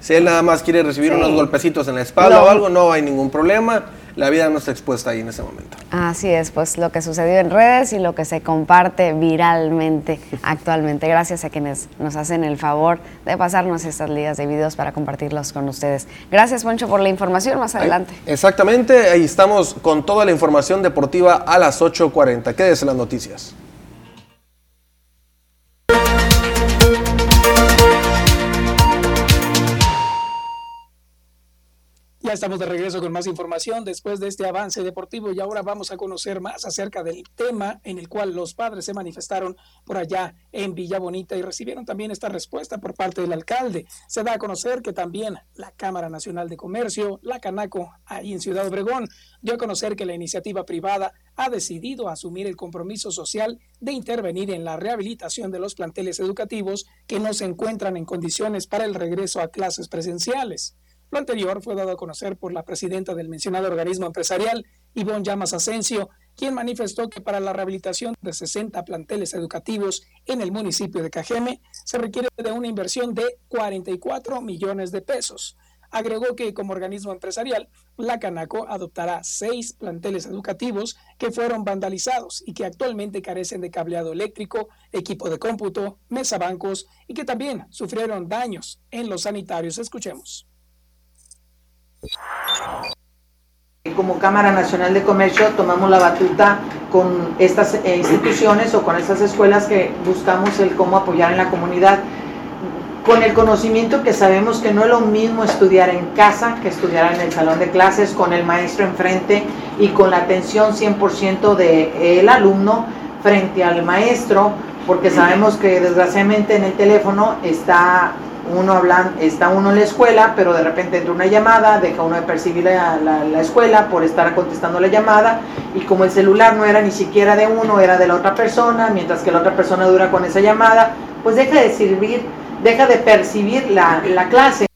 si él nada más quiere recibir unos golpecitos en la espalda o algo, no hay ningún problema la vida no está expuesta ahí en ese momento. Así es, pues lo que sucedió en redes y lo que se comparte viralmente actualmente. Gracias a quienes nos hacen el favor de pasarnos estas ligas de videos para compartirlos con ustedes. Gracias, Poncho, por la información. Más adelante. exactamente, ahí estamos con toda la información deportiva a las 8.40. Quédese en las noticias. Estamos de regreso con más información después de este avance deportivo y ahora vamos a conocer más acerca del tema en el cual los padres se manifestaron por allá en Villa Bonita y recibieron también esta respuesta por parte del alcalde. Se da a conocer que también la Cámara Nacional de Comercio, la Canaco, ahí en Ciudad Obregón, dio a conocer que la iniciativa privada ha decidido asumir el compromiso social de intervenir en la rehabilitación de los planteles educativos que no se encuentran en condiciones para el regreso a clases presenciales. Lo anterior fue dado a conocer por la presidenta del mencionado organismo empresarial, Ivonne Llamas Asensio, quien manifestó que para la rehabilitación de 60 planteles educativos en el municipio de Cajeme se requiere de una inversión de 44 millones de pesos. Agregó que como organismo empresarial, la Canaco adoptará seis planteles educativos que fueron vandalizados y que actualmente carecen de cableado eléctrico, equipo de cómputo, mesa bancos y que también sufrieron daños en los sanitarios. Escuchemos. Como Cámara Nacional de Comercio tomamos la batuta con estas eh, instituciones o con estas escuelas que buscamos el cómo apoyar en la comunidad con el conocimiento que sabemos que no es lo mismo estudiar en casa que estudiar en el salón de clases con el maestro enfrente y con la atención 100% del alumno frente al maestro, porque sabemos que desgraciadamente en el teléfono está uno hablando, está uno en la escuela, pero de repente entra una llamada, deja uno de percibir la, la, escuela por estar contestando la llamada, y como el celular no era ni siquiera de uno, era de la otra persona, mientras que la otra persona dura con esa llamada, pues deja de servir deja de percibir la, clase.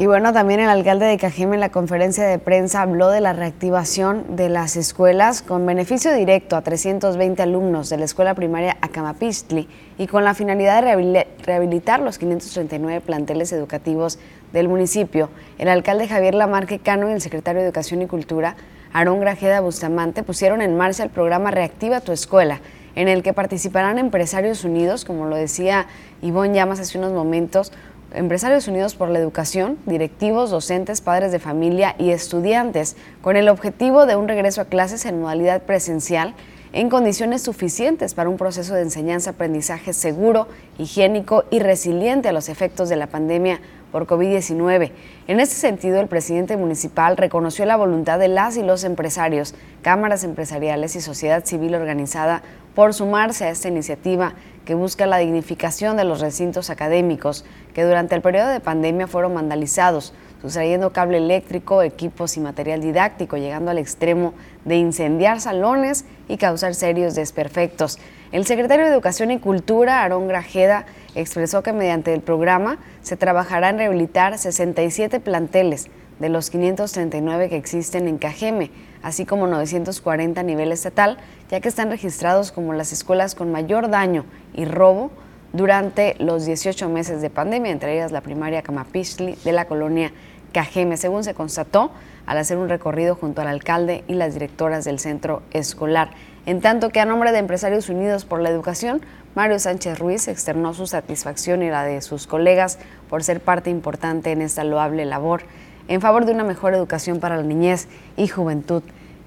Y bueno, también el alcalde de Cajeme en la conferencia de prensa habló de la reactivación de las escuelas con beneficio directo a 320 alumnos de la escuela primaria Acamapistli y con la finalidad de rehabilitar los 539 planteles educativos del municipio. El alcalde Javier Lamarque Cano y el secretario de Educación y Cultura, Aarón Grajeda Bustamante, pusieron en marcha el programa Reactiva tu Escuela, en el que participarán empresarios unidos, como lo decía Ivonne Llamas hace unos momentos, empresarios unidos por la educación, directivos, docentes, padres de familia y estudiantes, con el objetivo de un regreso a clases en modalidad presencial en condiciones suficientes para un proceso de enseñanza-aprendizaje seguro, higiénico y resiliente a los efectos de la pandemia por COVID-19. En este sentido, el presidente municipal reconoció la voluntad de las y los empresarios, cámaras empresariales y sociedad civil organizada por sumarse a esta iniciativa que busca la dignificación de los recintos académicos que durante el periodo de pandemia fueron vandalizados, sustrayendo cable eléctrico, equipos y material didáctico, llegando al extremo de incendiar salones y causar serios desperfectos. El secretario de Educación y Cultura, Aarón Grajeda, expresó que mediante el programa se trabajará en rehabilitar 67 planteles de los 539 que existen en Cajeme, así como 940 a nivel estatal, ya que están registrados como las escuelas con mayor daño y robo durante los 18 meses de pandemia, entre ellas la primaria Camapistli de la colonia Cajeme, según se constató al hacer un recorrido junto al alcalde y las directoras del centro escolar. En tanto que a nombre de Empresarios Unidos por la Educación, Mario Sánchez Ruiz externó su satisfacción y la de sus colegas por ser parte importante en esta loable labor en favor de una mejor educación para la niñez y juventud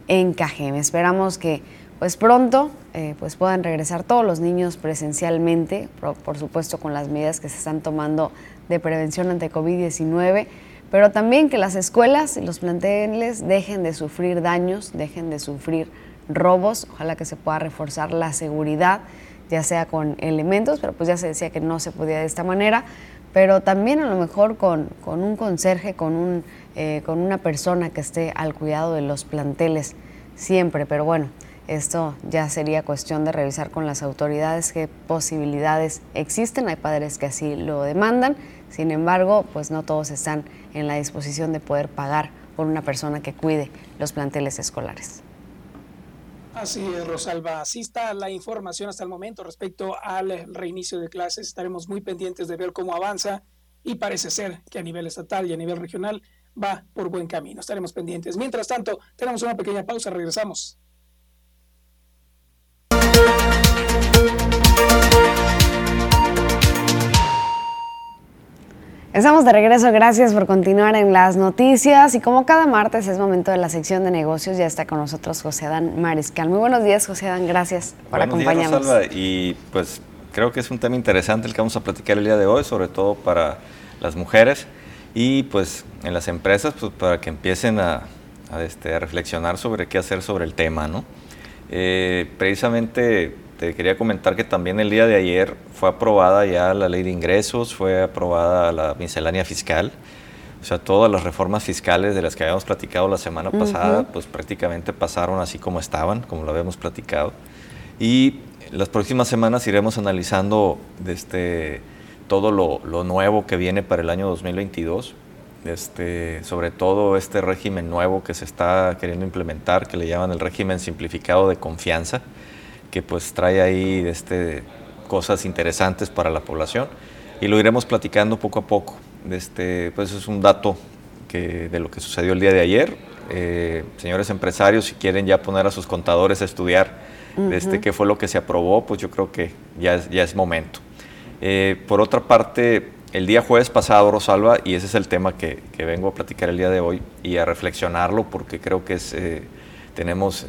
en Cajeme. Esperamos que pues pronto eh, pues puedan regresar todos los niños presencialmente, por, supuesto con las medidas que se están tomando de prevención ante COVID-19, pero también que las escuelas y los planteles dejen de sufrir daños, dejen de sufrir robos, ojalá que se pueda reforzar la seguridad, ya sea con elementos, pero pues ya se decía que no se podía de esta manera, pero también a lo mejor con, un conserje, con, un, eh, con una persona que esté al cuidado de los planteles siempre, pero bueno, esto ya sería cuestión de revisar con las autoridades qué posibilidades existen. Hay padres que así lo demandan. Sin embargo, pues no todos están en la disposición de poder pagar por una persona que cuide los planteles escolares. Así es, Rosalba. Así está la información hasta el momento respecto al reinicio de clases. Estaremos muy pendientes de ver cómo avanza y parece ser que a nivel estatal y a nivel regional va por buen camino. Estaremos pendientes. Mientras tanto, tenemos una pequeña pausa. Regresamos. Estamos de regreso, gracias por continuar en las noticias y como cada martes es momento de la sección de negocios, ya está con nosotros José Adán Mariscal. Muy buenos días José Adán, gracias por acompañarnos. y pues creo que es un tema interesante el que vamos a platicar el día de hoy, sobre todo para las mujeres y pues en las empresas pues para que empiecen a, este, reflexionar sobre qué hacer sobre el tema, ¿no? Eh, precisamente te quería comentar que también el día de ayer fue aprobada ya la ley de ingresos, fue aprobada la miscelánea fiscal. O sea, todas las reformas fiscales de las que habíamos platicado la semana pasada, pues prácticamente pasaron así como estaban, como lo habíamos platicado. Y las próximas semanas iremos analizando este, todo lo, lo, nuevo que viene para el año 2022. este, sobre todo este régimen nuevo que se está queriendo implementar, que le llaman el régimen simplificado de confianza, que pues trae ahí este, cosas interesantes para la población y lo iremos platicando poco a poco. Este, pues es un dato que, de lo que sucedió el día de ayer. Eh, señores empresarios, si quieren ya poner a sus contadores a estudiar este, qué fue lo que se aprobó, pues yo creo que ya es, ya es momento. Eh, por otra parte, el día jueves pasado, Rosalba, y ese es el tema que, que, vengo a platicar el día de hoy y a reflexionarlo porque creo que es, eh, tenemos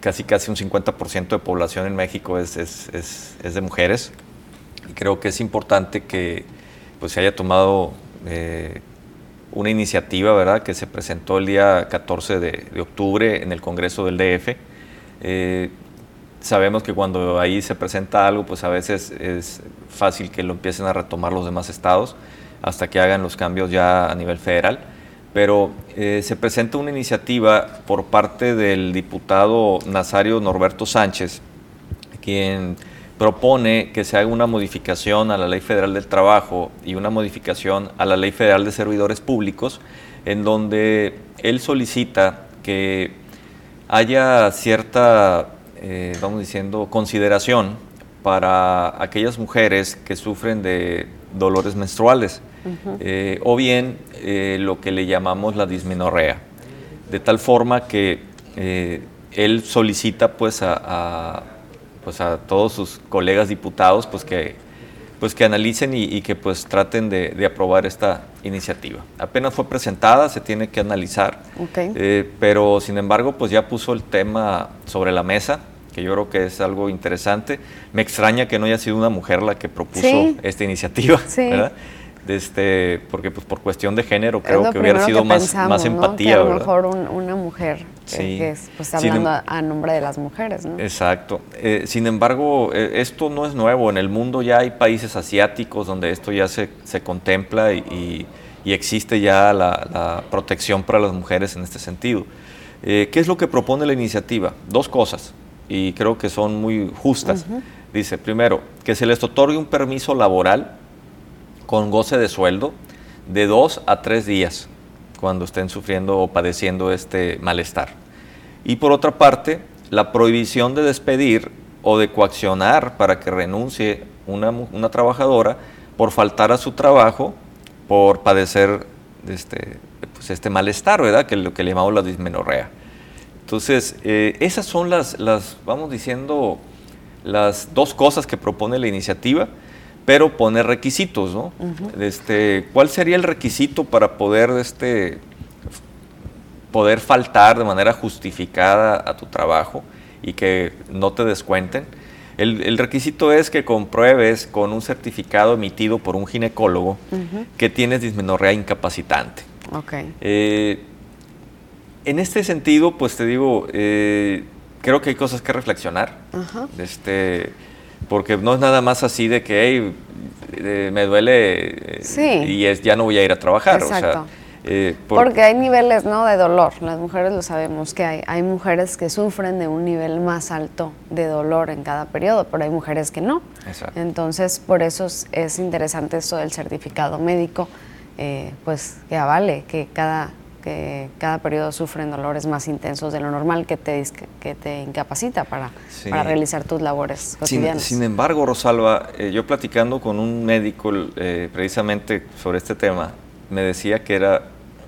casi casi un 50% de población en México es, es, es, de mujeres y creo que es importante que pues, se haya tomado una iniciativa, ¿verdad?, que se presentó el día 14 de, de octubre en el Congreso del DF eh, sabemos que cuando ahí se presenta algo, pues a veces es fácil que lo empiecen a retomar los demás estados hasta que hagan los cambios ya a nivel federal. Pero eh, se presenta una iniciativa por parte del diputado Nazario Norberto Sánchez, quien propone que se haga una modificación a la Ley Federal del Trabajo y una modificación a la Ley Federal de Servidores Públicos, en donde él solicita que haya cierta, eh, vamos diciendo, consideración para aquellas mujeres que sufren de dolores menstruales eh, o bien eh, lo que le llamamos la dismenorrea, de tal forma que él solicita pues a, pues a todos sus colegas diputados pues que pues que analicen y, que pues traten de, aprobar esta iniciativa. Apenas fue presentada, se tiene que analizar, eh, pero sin embargo pues ya puso el tema sobre la mesa, que yo creo que es algo interesante. Me extraña que no haya sido una mujer la que propuso esta iniciativa, ¿verdad? Este, porque pues por cuestión de género creo que hubiera sido más, más empatía. Que a lo mejor una mujer que, es, pues hablando a, nombre de las mujeres. ¿no? Exacto. Eh, sin embargo, eh, esto no es nuevo. En el mundo ya hay países asiáticos donde esto ya se, se contempla y, y, existe ya la, la, protección para las mujeres en este sentido. Eh, ¿Qué es lo que propone la iniciativa? Dos cosas, y creo que son muy justas. Dice, primero, que se les otorgue un permiso laboral con goce de sueldo de dos a tres días cuando estén sufriendo o padeciendo este malestar. Y por otra parte, la prohibición de despedir o de coaccionar para que renuncie una, una trabajadora por faltar a su trabajo por padecer este, pues este malestar, ¿verdad? Que lo que le llamamos la dismenorrea. Entonces, eh, esas son las, las, vamos diciendo, las dos cosas que propone la iniciativa pero poner requisitos, ¿no? este, ¿Cuál sería el requisito para poder, este, poder faltar de manera justificada a tu trabajo y que no te descuenten? El, requisito es que compruebes con un certificado emitido por un ginecólogo que tienes dismenorrea incapacitante. Okay. Eh, en este sentido, pues te digo, eh, creo que hay cosas que reflexionar. Este, porque no es nada más así de que eh, me duele eh, y es, ya no voy a ir a trabajar. Exacto. Eh, porque hay niveles ¿no? de dolor, las mujeres lo sabemos que hay. Hay mujeres que sufren de un nivel más alto de dolor en cada periodo, pero hay mujeres que no. Exacto. Entonces, por eso es, interesante esto del certificado médico, pues que avale que cada que cada periodo sufren dolores más intensos de lo normal que te, que te incapacita para, para realizar tus labores cotidianas. Sin, embargo, Rosalba, eh, yo platicando con un médico eh, precisamente sobre este tema, me decía que era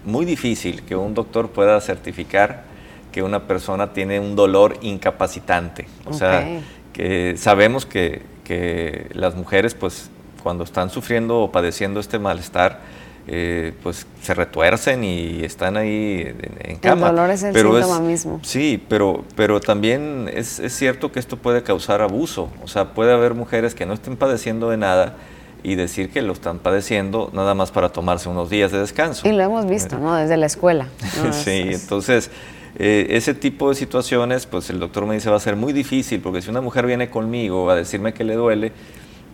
muy difícil que un doctor pueda certificar que una persona tiene un dolor incapacitante. O sea, que sabemos que, que las mujeres, pues, cuando están sufriendo o padeciendo este malestar, eh, pues se retuercen y están ahí en, cama. El dolor es el síntoma mismo. Sí, pero, pero también es, es, cierto que esto puede causar abuso. O sea, puede haber mujeres que no estén padeciendo de nada y decir que lo están padeciendo nada más para tomarse unos días de descanso. Y lo hemos visto, ¿no? Desde la escuela. *laughs* sí, entonces... Eh, ese tipo de situaciones, pues el doctor me dice va a ser muy difícil, porque si una mujer viene conmigo a decirme que le duele,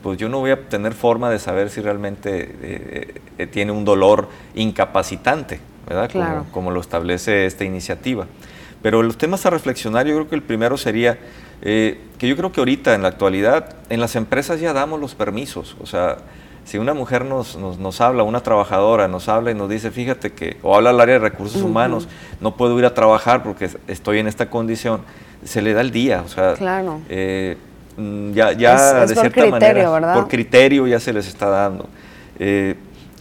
pues yo no voy a tener forma de saber si realmente eh, eh, tiene un dolor incapacitante, ¿verdad? Como, lo establece esta iniciativa. Pero los temas a reflexionar, yo creo que el primero sería eh, que yo creo que ahorita, en la actualidad, en las empresas ya damos los permisos. O sea, Si una mujer nos, nos, habla, una trabajadora nos habla y nos dice, fíjate que, o habla al área de recursos humanos, no puedo ir a trabajar porque estoy en esta condición, se le da el día, o sea, claro. Eh, mm, ya, ya de cierta manera, ¿verdad? por criterio ya se les está dando. Eh,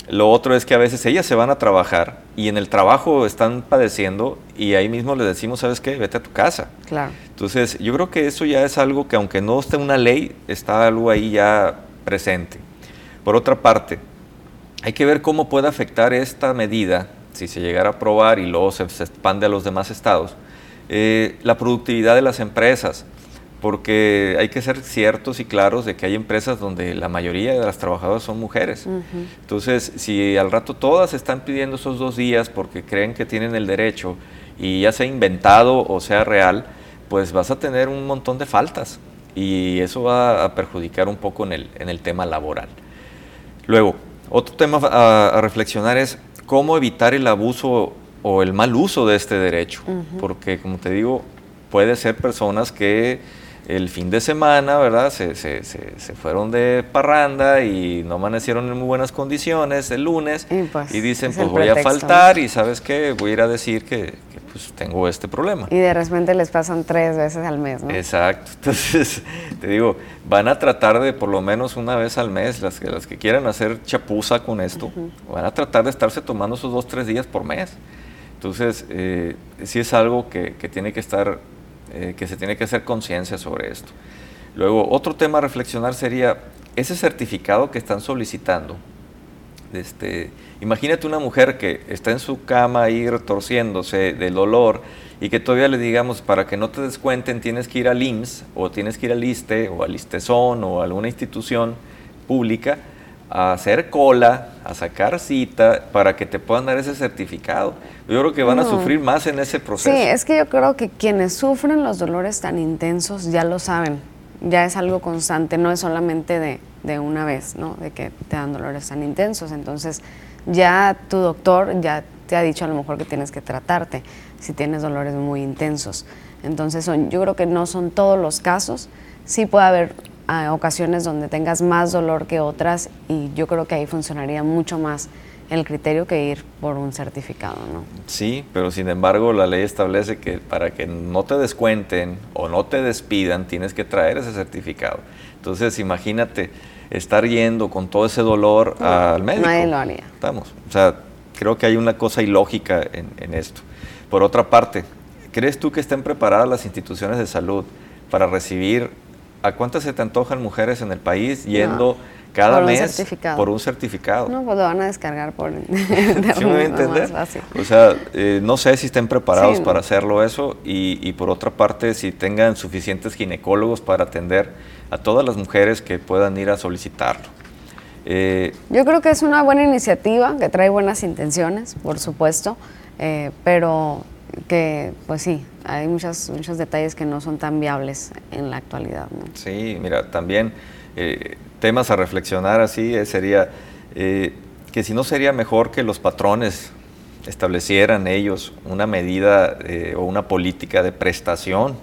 lo otro es que a veces ellas se van a trabajar y en el trabajo están padeciendo y ahí mismo les decimos, ¿sabes qué? Vete a tu casa. Claro. Entonces, yo creo que eso ya es algo que aunque no esté una ley, está algo ahí ya presente. Por otra parte, hay que ver cómo puede afectar esta medida, si se llegara a aprobar y luego se, expande a los demás estados, eh, la productividad de las empresas, porque hay que ser ciertos y claros de que hay empresas donde la mayoría de las trabajadoras son mujeres. Entonces, si al rato todas están pidiendo esos dos días porque creen que tienen el derecho y ya sea inventado o sea real, pues vas a tener un montón de faltas y eso va a perjudicar un poco en el, en el tema laboral. Luego, otro tema a, reflexionar es cómo evitar el abuso o el mal uso de este derecho, porque como te digo, puede ser personas que el fin de semana, ¿verdad? Se, se, se, fueron de parranda y no amanecieron en muy buenas condiciones el lunes y, pues, dicen, pues voy a faltar y sabes qué, voy a ir a decir que, pues tengo este problema. Y de repente les pasan tres veces al mes, ¿no? Exacto. *laughs* Entonces, te digo, van a tratar de por lo menos una vez al mes, las que, las que quieran hacer chapuza con esto, van a tratar de estarse tomando esos dos, tres días por mes. Entonces, eh, sí es algo que, que tiene que estar eh, que se tiene que hacer conciencia sobre esto. Luego, otro tema a reflexionar sería ese certificado que están solicitando. Este, imagínate una mujer que está en su cama ahí retorciéndose del dolor y que todavía le digamos, para que no te descuenten, tienes que ir al IMSS o tienes que ir al ISTE o al ISTESON o a alguna institución pública a hacer cola, a sacar cita para que te puedan dar ese certificado. Yo creo que van a sufrir más en ese proceso. Sí, es que yo creo que quienes sufren los dolores tan intensos ya lo saben, ya es algo constante, no es solamente de, de una vez, ¿no? De que te dan dolores tan intensos. Entonces, ya tu doctor ya te ha dicho a lo mejor que tienes que tratarte si tienes dolores muy intensos. Entonces, son, yo creo que no son todos los casos. Sí puede haber ocasiones donde tengas más dolor que otras y yo creo que ahí funcionaría mucho más el criterio que ir por un certificado, ¿no? Sí, pero sin embargo la ley establece que para que no te descuenten o no te despidan tienes que traer ese certificado. Entonces imagínate estar yendo con todo ese dolor al médico. Nadie lo haría. Estamos, o sea, creo que hay una cosa ilógica en, en esto. Por otra parte, ¿crees tú que estén preparadas las instituciones de salud para recibir ¿A cuántas se te antojan mujeres en el país yendo cada mes por un certificado? No, pues lo van a descargar por *laughs* ¿Sí *laughs* me entender? O sea, eh, no sé si estén preparados para hacerlo eso y, por otra parte si tengan suficientes ginecólogos para atender a todas las mujeres que puedan ir a solicitarlo. Eh, Yo creo que es una buena iniciativa que trae buenas intenciones, por supuesto, eh, pero que pues sí, hay muchos, muchos detalles que no son tan viables en la actualidad. Sí, mira, también eh, temas a reflexionar así eh, sería eh, que si no sería mejor que los patrones establecieran ellos una medida o una política de prestación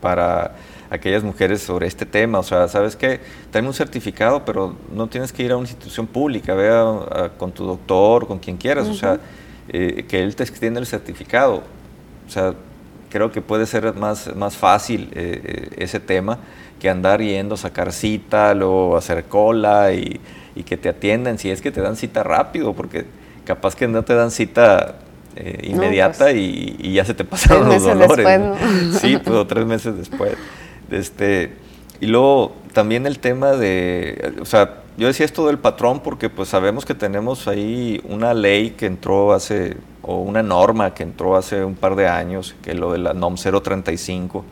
para aquellas mujeres sobre este tema. O sea, ¿sabes qué? Tráeme un certificado, pero no tienes que ir a una institución pública, vea con tu doctor, con quien quieras. O sea, que él te extienda el certificado. O sea, creo que puede ser más, más fácil eh, eh, ese tema que andar yendo a sacar cita, luego hacer cola y, que te atiendan, si es que te dan cita rápido, porque capaz que no te dan cita eh, inmediata pues, y, ya se te pasaron los dolores. *laughs* Sí, pues tres meses después. Este, y luego también el tema de, o sea, yo decía esto del patrón porque pues sabemos que tenemos ahí una ley que entró hace o una norma que entró hace un par de años, que es lo de la NOM 035,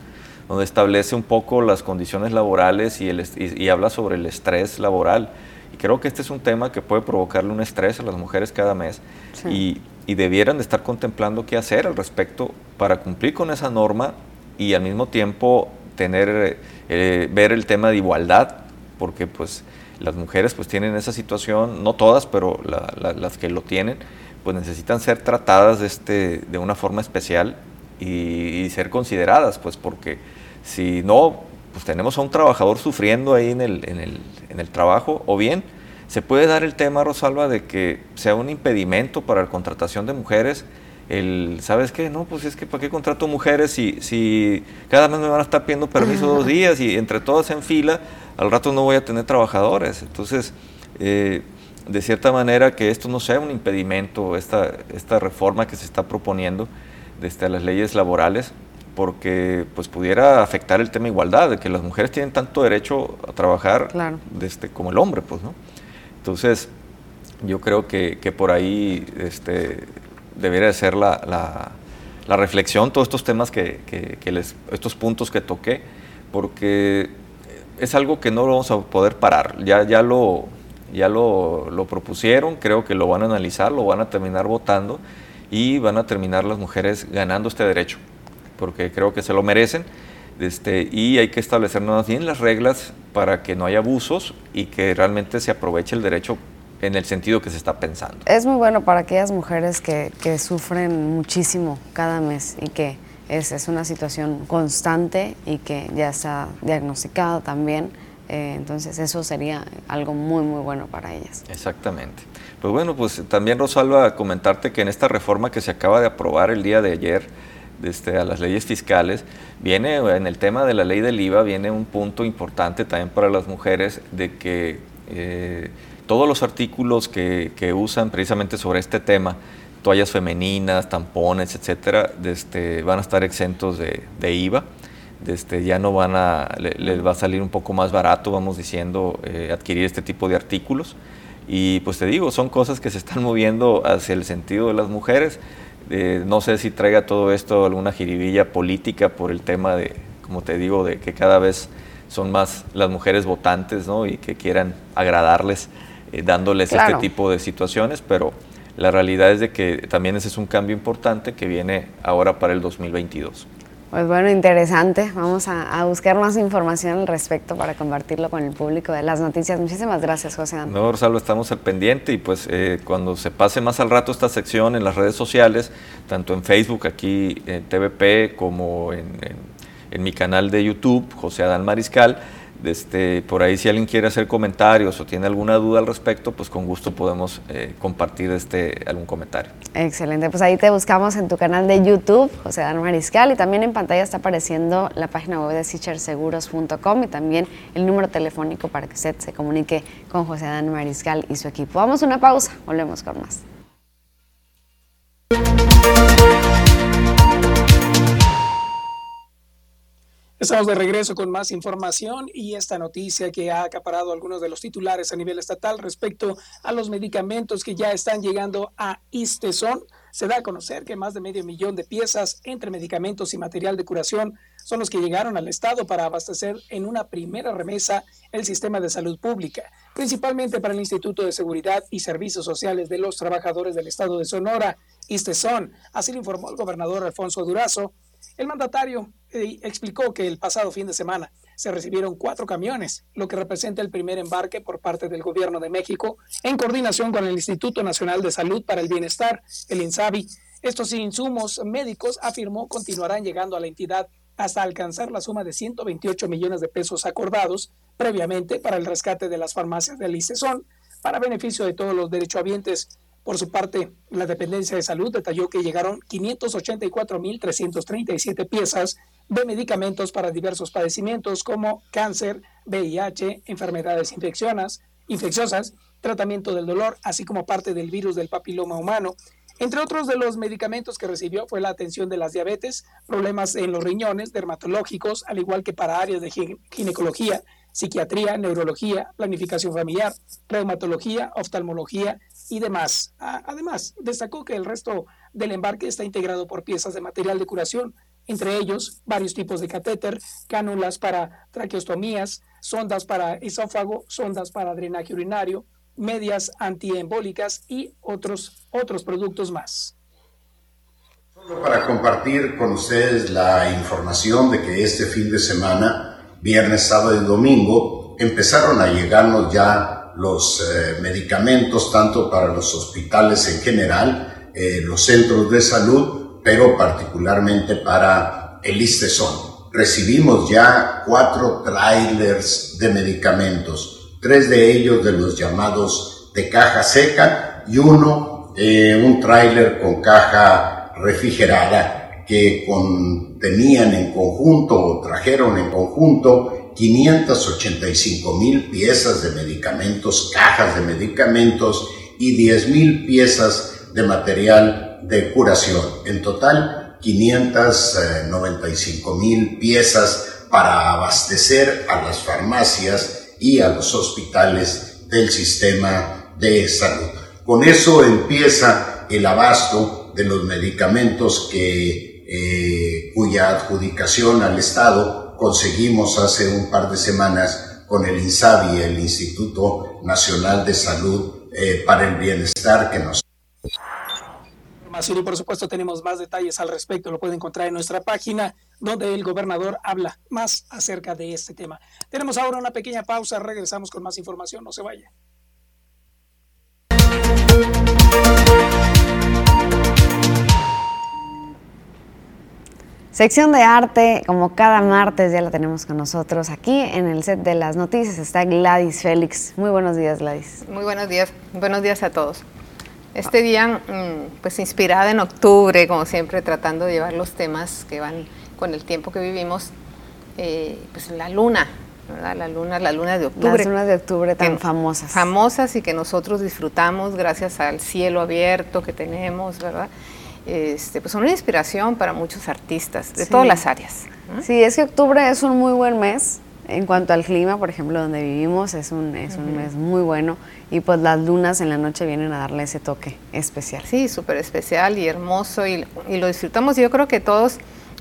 donde establece un poco las condiciones laborales y, el, y, habla sobre el estrés laboral. Y creo que este es un tema que puede provocarle un estrés a las mujeres cada mes. Y, y, debieran de estar contemplando qué hacer al respecto para cumplir con esa norma y al mismo tiempo tener, eh, ver el tema de igualdad, porque pues las mujeres pues tienen esa situación, no todas, pero las que lo tienen, pues necesitan ser tratadas de, este, de una forma especial y, ser consideradas, pues porque si no, pues tenemos a un trabajador sufriendo ahí en el, en el, en el trabajo, o bien se puede dar el tema, Rosalba, de que sea un impedimento para la contratación de mujeres el, ¿sabes qué? No, pues es que ¿para qué contrato mujeres si, si cada mes me van a estar pidiendo permiso dos *laughs* días y entre todas en fila, al rato no voy a tener trabajadores? Entonces, eh, de cierta manera que esto no sea un impedimento, esta, esta reforma que se está proponiendo desde las leyes laborales, porque pues pudiera afectar el tema de igualdad, de que las mujeres tienen tanto derecho a trabajar desde, como el hombre, pues, ¿no? Entonces, yo creo que, que por ahí este, debería ser la, la, reflexión, todos estos temas que, que, les, estos puntos que toqué, porque es algo que no lo vamos a poder parar. Ya, ya, lo, ya lo, lo, propusieron, creo que lo van a analizar, lo van a terminar votando y van a terminar las mujeres ganando este derecho, porque creo que se lo merecen. Este, y hay que establecer más bien las reglas para que no haya abusos y que realmente se aproveche el derecho en el sentido que se está pensando. Es muy bueno para aquellas mujeres que, sufren muchísimo cada mes y que es, es, una situación constante y que ya está diagnosticado también. Eh, entonces eso sería algo muy, muy bueno para ellas. Exactamente. Pues bueno, pues también Rosalba, comentarte que en esta reforma que se acaba de aprobar el día de ayer, este, a las leyes fiscales, viene en el tema de la ley del IVA, viene un punto importante también para las mujeres de que eh, todos los artículos que, usan precisamente sobre este tema, toallas femeninas, tampones, etcétera, este, van a estar exentos de IVA. Este, ya no van a, les va a salir un poco más barato, vamos diciendo, eh, adquirir este tipo de artículos. Y pues te digo, son cosas que se están *laughs* moviendo hacia el sentido de las mujeres. Eh, no sé si traiga todo esto alguna jiribilla política por el tema de, como te digo, de que cada vez son más las mujeres votantes ¿no? y que quieran agradarles eh, dándoles este tipo de situaciones, pero la realidad es de que también ese es un cambio importante que viene ahora para el 2022. Pues bueno, interesante. Vamos a, buscar más información al respecto para compartirlo con el público de las noticias. Muchísimas gracias, José Antonio. No, Rosalba, estamos al pendiente y pues eh, cuando se pase más al rato esta sección en las redes sociales, tanto en Facebook, aquí en TVP, como en, en mi canal de YouTube, José Adán Mariscal, este, por ahí si alguien quiere hacer comentarios o tiene alguna duda al respecto, pues con gusto podemos eh, compartir este, algún comentario. Excelente, pues ahí te buscamos en tu canal de YouTube, José Dan Mariscal, y también en pantalla está apareciendo la página web de sicherseguros.com y también el número telefónico para que usted se comunique con José Dan Mariscal y su equipo. Vamos a una pausa, volvemos con más. Estamos de regreso con más información y esta noticia que ha acaparado algunos de los titulares a nivel estatal respecto a los medicamentos que ya están llegando a Isteson. Se da a conocer que más de medio millón de piezas entre medicamentos y material de curación son los que llegaron al Estado para abastecer en una primera remesa el sistema de salud pública, principalmente para el Instituto de Seguridad y Servicios Sociales de los Trabajadores del Estado de Sonora, Isteson. Así lo informó el gobernador Alfonso Durazo el mandatario eh, explicó que el pasado fin de semana se recibieron cuatro camiones, lo que representa el primer embarque por parte del gobierno de México en coordinación con el Instituto Nacional de Salud para el Bienestar, el INSABI. Estos insumos médicos, afirmó, continuarán llegando a la entidad hasta alcanzar la suma de 128 millones de pesos acordados previamente para el rescate de las farmacias del ICESON para beneficio de todos los derechohabientes por su parte, la Dependencia de Salud detalló que llegaron 584.337 piezas de medicamentos para diversos padecimientos como cáncer, VIH, enfermedades infecciosas, infecciosas, tratamiento del dolor, así como parte del virus del papiloma humano. Entre otros de los medicamentos que recibió fue la atención de las diabetes, problemas en los riñones, dermatológicos, al igual que para áreas de ginecología, psiquiatría, neurología, planificación familiar, reumatología, oftalmología y demás. Además, destacó que el resto del embarque está integrado por piezas de material de curación, entre ellos varios tipos de catéter, cánulas para traqueostomías, sondas para esófago, sondas para drenaje urinario, medias antiembólicas y otros, otros productos más. Solo para compartir con ustedes la información de que este fin de semana viernes, sábado y domingo, empezaron a llegarnos ya los eh, medicamentos tanto para los hospitales en general, eh, los centros de salud, pero particularmente para el ISTESON. Recibimos ya cuatro trailers de medicamentos, tres de ellos de los llamados de caja seca y uno, eh, un tráiler con caja refrigerada que contenían en conjunto o trajeron en conjunto 585 mil piezas de medicamentos, cajas de medicamentos y 10 mil piezas de material de curación. En total, 595 mil piezas para abastecer a las farmacias y a los hospitales del sistema de salud. Con eso empieza el abasto de los medicamentos que, eh, cuya adjudicación al Estado conseguimos hace un par de semanas con el INSABI, el Instituto Nacional de Salud eh, para el Bienestar, que nos y por supuesto tenemos más detalles al respecto, lo pueden encontrar en nuestra página donde el gobernador habla más acerca de este tema. Tenemos ahora una pequeña pausa, regresamos con más información, no se vaya. Sección de arte, como cada martes ya la tenemos con nosotros aquí en el set de las noticias está Gladys Félix. Muy buenos días Gladys. Muy buenos días, buenos días a todos. Este día, mm, pues inspirada en octubre, como siempre, tratando de llevar los temas que van con el tiempo que vivimos, eh, pues la luna, ¿verdad? La luna, la luna de octubre. Las lunas de octubre tan famosas. Famosas y que nosotros disfrutamos gracias al cielo abierto que tenemos, ¿verdad? Este, pues son una inspiración para muchos artistas de todas las áreas. Sí, es que octubre es un muy buen mes en cuanto al clima, por ejemplo, donde vivimos es un, es un mes muy bueno y pues las lunas en la noche vienen a darle ese toque especial. Sí, súper especial y hermoso y, lo disfrutamos. Yo creo que todos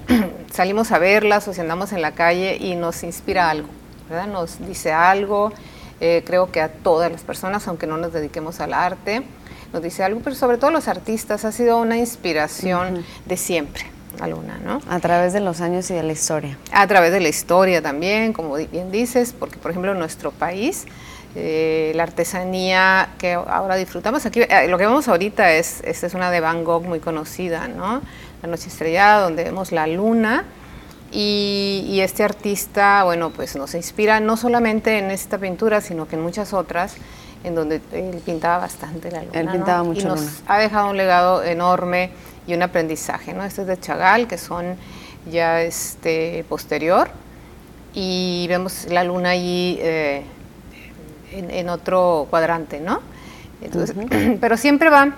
*clears throat* salimos a verlas o si andamos en la calle y nos inspira algo, ¿verdad? Nos dice algo. Eh, creo que a todas las personas, aunque no nos dediquemos al arte, nos dice algo, pero sobre todo los artistas ha sido una inspiración de siempre la luna, ¿no? A través de los años y de la historia. A través de la historia también, como bien dices, porque por ejemplo en nuestro país eh, la artesanía que ahora disfrutamos aquí, eh, lo que vemos ahorita es, esta es una de Van Gogh muy conocida, ¿no? La noche estrellada, donde vemos la luna. Y, y, este artista, bueno, pues nos inspira no solamente en esta pintura, sino que en muchas otras, en donde él pintaba bastante la luna. Él pintaba mucho Y nos ha dejado un legado enorme y un aprendizaje, ¿no? Este es de Chagall, que son ya este posterior, y vemos la luna allí eh, en, otro cuadrante, ¿no? Entonces, *clears throat* pero siempre va,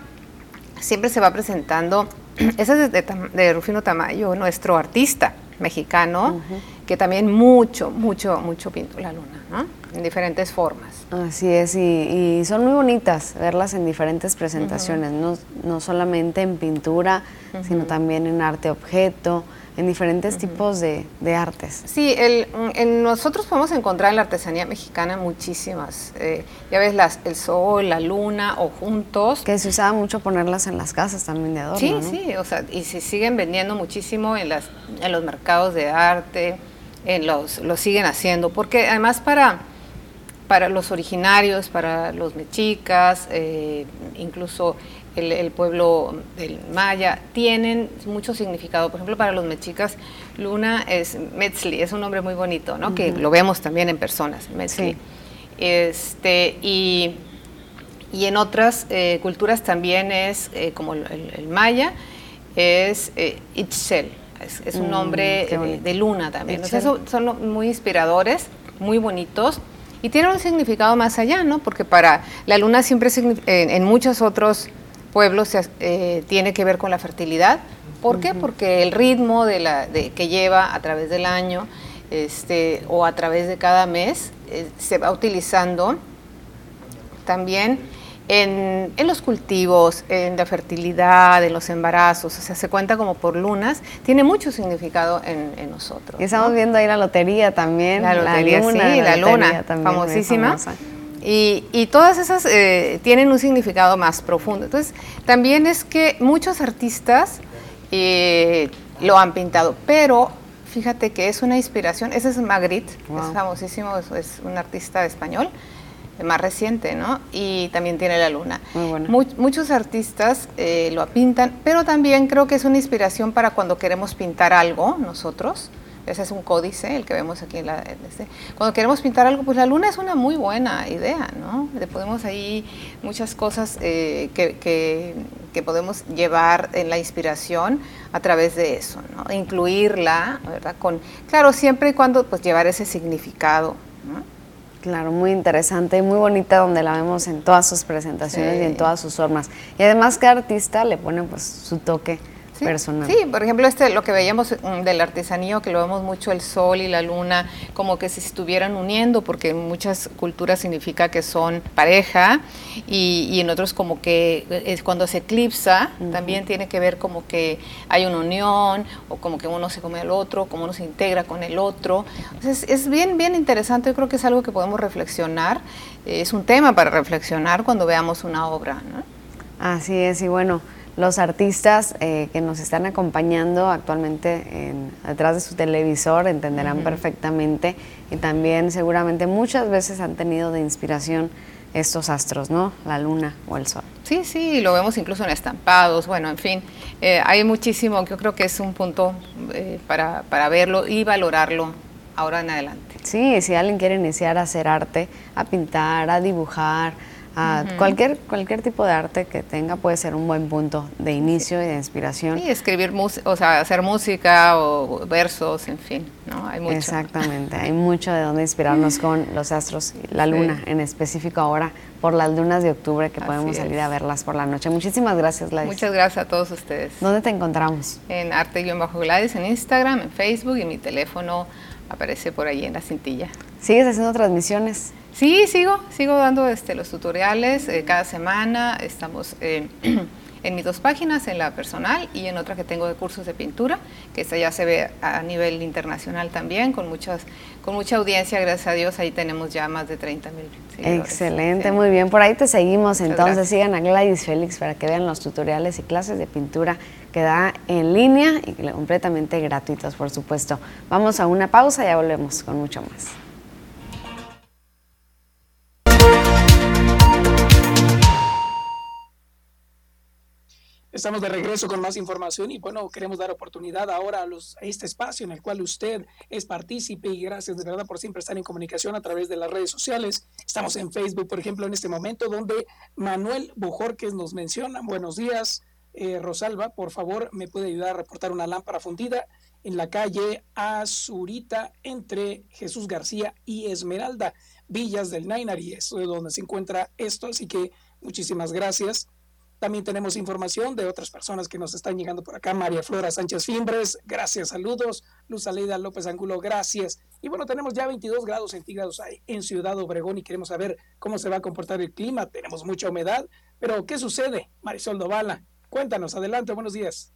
siempre se va presentando, *clears throat* ese es de, Rufino Tamayo, nuestro artista mexicano, que también mucho, mucho, mucho pintó la luna, ¿no? En diferentes formas. Así es, y, son muy bonitas verlas en diferentes presentaciones, no, no, solamente en pintura, sino también en arte objeto, en diferentes tipos de, artes. Sí, el, en nosotros podemos encontrar en la artesanía mexicana muchísimas. Eh, ya ves, las, el sol, la luna o juntos. Que se usaba mucho ponerlas en las casas también de adorno. Sí, sí, o sea, y se siguen vendiendo muchísimo en, las, en los mercados de arte, en los, lo siguen haciendo, porque además para para los originarios, para los mexicas, eh, incluso el, pueblo del maya, tienen mucho significado. Por ejemplo, para los mexicas, Luna es Metzli, es un nombre muy bonito, ¿no? Que lo vemos también en personas, Metzli. Este, y, y, en otras eh, culturas también es, eh, como el, maya, es Itzel, es, un mm, nombre de, luna también. son muy inspiradores, muy bonitos y tiene un significado más allá, ¿no? Porque para la luna siempre en, muchos otros pueblos eh, tiene que ver con la fertilidad. ¿Por qué? Porque el ritmo de la, que lleva a través del año este, o a través de cada mes eh, se va utilizando también en, los cultivos, en la fertilidad, en los embarazos, o sea, se cuenta como por lunas, tiene mucho significado en, nosotros. Y estamos viendo ahí la lotería también. La lotería, sí, la, luna, famosísima. Y, todas esas eh, tienen un significado más profundo. Entonces, también es que muchos artistas eh, lo han pintado, pero fíjate que es una inspiración. Ese es Magritte, es famosísimo, es un artista español más reciente, ¿no? Y también tiene la luna. muchos artistas eh, lo pintan, pero también creo que es una inspiración para cuando queremos pintar algo nosotros, ese es un códice, el que vemos aquí en la... Este. Cuando queremos pintar algo, pues la luna es una muy buena idea, ¿no? Le podemos ahí muchas cosas eh, que, que, podemos llevar en la inspiración a través de eso, ¿no? Incluirla, ¿verdad? Con, claro, siempre y cuando pues llevar ese significado, ¿no? Claro, muy interesante y muy bonita donde la vemos en todas sus presentaciones y en todas sus formas. Y además cada artista le pone pues su toque sí, personal. Sí, por ejemplo, este lo que veíamos mm, del artesanía, que lo vemos mucho el sol y la luna, como que se estuvieran uniendo, porque en muchas culturas significa que son pareja, y, en otros como que es cuando se eclipsa, también tiene que ver como que hay una unión, o como que uno se come al otro, como uno se integra con el otro. Entonces, es bien, bien interesante, yo creo que es algo que podemos reflexionar, es un tema para reflexionar cuando veamos una obra. ¿no? Así es, y bueno, los artistas eh, que nos están acompañando actualmente en, detrás de su televisor entenderán perfectamente y también seguramente muchas veces han tenido de inspiración estos astros, ¿no? La luna o el sol. Sí, sí, lo vemos incluso en estampados, bueno, en fin, eh, hay muchísimo, yo creo que es un punto eh, para, para verlo y valorarlo ahora en adelante. Sí, si alguien quiere iniciar a hacer arte, a pintar, a dibujar, cualquier, cualquier tipo de arte que tenga puede ser un buen punto de inicio y de inspiración. Y escribir, o sea, hacer música o versos, en fin, ¿no? Hay mucho. Exactamente, hay mucho de donde inspirarnos con los astros y la luna, en específico ahora por las lunas de octubre que podemos salir a verlas por la noche. Muchísimas gracias, Gladys. Muchas gracias a todos ustedes. ¿Dónde te encontramos? En arte-gladys en Instagram, en Facebook y mi teléfono aparece por ahí en la cintilla. ¿Sigues haciendo transmisiones? Sí, sigo, sigo dando este, los tutoriales eh, cada semana. Estamos eh, *clears throat* en mis dos páginas, en la personal y en otra que tengo de cursos de pintura, que esta ya se ve a nivel internacional también, con, muchas, con mucha audiencia, gracias a Dios, ahí tenemos ya más de 30 mil Excelente, muy bien. Por ahí te seguimos, entonces sigan a Gladys Félix para que vean los tutoriales y clases de pintura que da en línea y completamente gratuitos, por supuesto. Vamos a una pausa y ya volvemos con mucho más. Estamos de regreso con más información y bueno, queremos dar oportunidad ahora a, los, a este espacio en el cual usted es partícipe y gracias de verdad por siempre estar en comunicación a través de las redes sociales. Estamos en Facebook, por ejemplo, en este momento donde Manuel Bujorques nos menciona, buenos días, eh, Rosalba, por favor, me puede ayudar a reportar una lámpara fundida en la calle Azurita entre Jesús García y Esmeralda, Villas del Nainari, eso es donde se encuentra esto, así que muchísimas gracias. También tenemos información de otras personas que nos están llegando por acá. María Flora Sánchez Fimbres, gracias, saludos. Luz Aleida López Angulo, gracias. Y bueno, tenemos ya 22 grados centígrados ahí en Ciudad Obregón y queremos saber cómo se va a comportar el clima. Tenemos mucha humedad, pero ¿qué sucede? Marisol Dovala, cuéntanos, adelante, buenos días.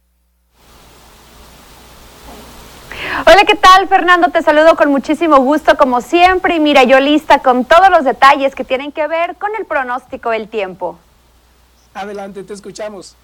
Hola, ¿qué tal Fernando? Te saludo con muchísimo gusto como siempre y mira yo lista con todos los detalles que tienen que ver con el pronóstico del tiempo. Adelante, te escuchamos.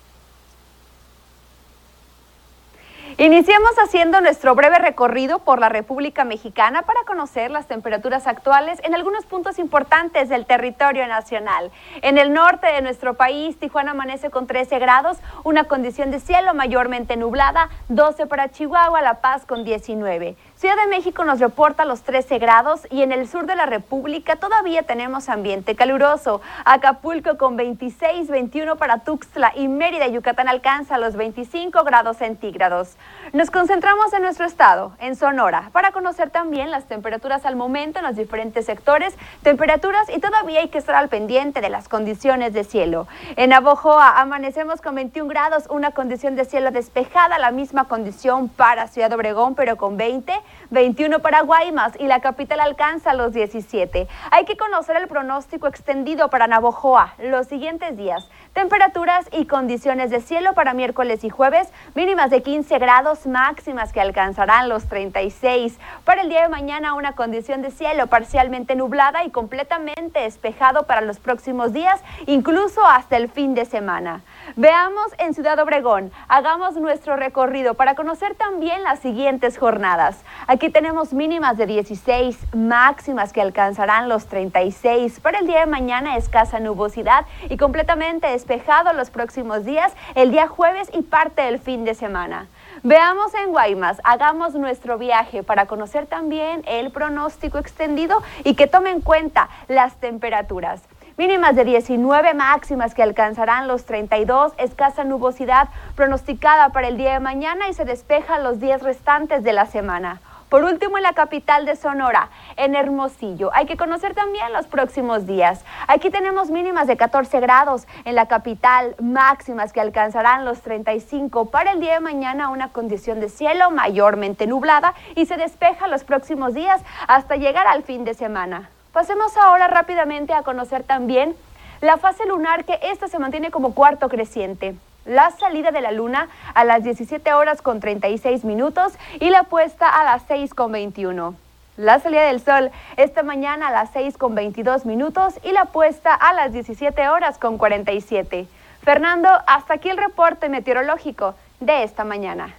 Iniciamos haciendo nuestro breve recorrido por la República Mexicana para conocer las temperaturas actuales en algunos puntos importantes del territorio nacional. En el norte de nuestro país, Tijuana amanece con 13 grados, una condición de cielo mayormente nublada, 12 para Chihuahua, La Paz con 19. Ciudad de México nos reporta los 13 grados y en el sur de la República todavía tenemos ambiente caluroso. Acapulco con 26, 21 para Tuxtla y Mérida, Yucatán alcanza los 25 grados centígrados. Nos concentramos en nuestro estado, en Sonora, para conocer también las temperaturas al momento en los diferentes sectores, temperaturas y todavía hay que estar al pendiente de las condiciones de cielo. En Abojoa amanecemos con 21 grados, una condición de cielo despejada, la misma condición para Ciudad Obregón, pero con 20. 21 para Guaymas y la capital alcanza los 17. Hay que conocer el pronóstico extendido para Navojoa los siguientes días. Temperaturas y condiciones de cielo para miércoles y jueves, mínimas de 15 grados, máximas que alcanzarán los 36. Para el día de mañana una condición de cielo parcialmente nublada y completamente despejado para los próximos días, incluso hasta el fin de semana. Veamos en Ciudad Obregón, hagamos nuestro recorrido para conocer también las siguientes jornadas. Aquí tenemos mínimas de 16, máximas que alcanzarán los 36. Para el día de mañana escasa nubosidad y completamente despejado los próximos días, el día jueves y parte del fin de semana. Veamos en Guaymas, hagamos nuestro viaje para conocer también el pronóstico extendido y que tome en cuenta las temperaturas. Mínimas de 19 máximas que alcanzarán los 32, escasa nubosidad pronosticada para el día de mañana y se despeja los días restantes de la semana. Por último, en la capital de Sonora, en Hermosillo. Hay que conocer también los próximos días. Aquí tenemos mínimas de 14 grados en la capital, máximas que alcanzarán los 35. Para el día de mañana, una condición de cielo mayormente nublada y se despeja los próximos días hasta llegar al fin de semana. Pasemos ahora rápidamente a conocer también la fase lunar que esta se mantiene como cuarto creciente. La salida de la luna a las 17 horas con 36 minutos y la puesta a las 6 con 21. La salida del sol esta mañana a las 6 con 22 minutos y la puesta a las 17 horas con 47. Fernando, hasta aquí el reporte meteorológico de esta mañana.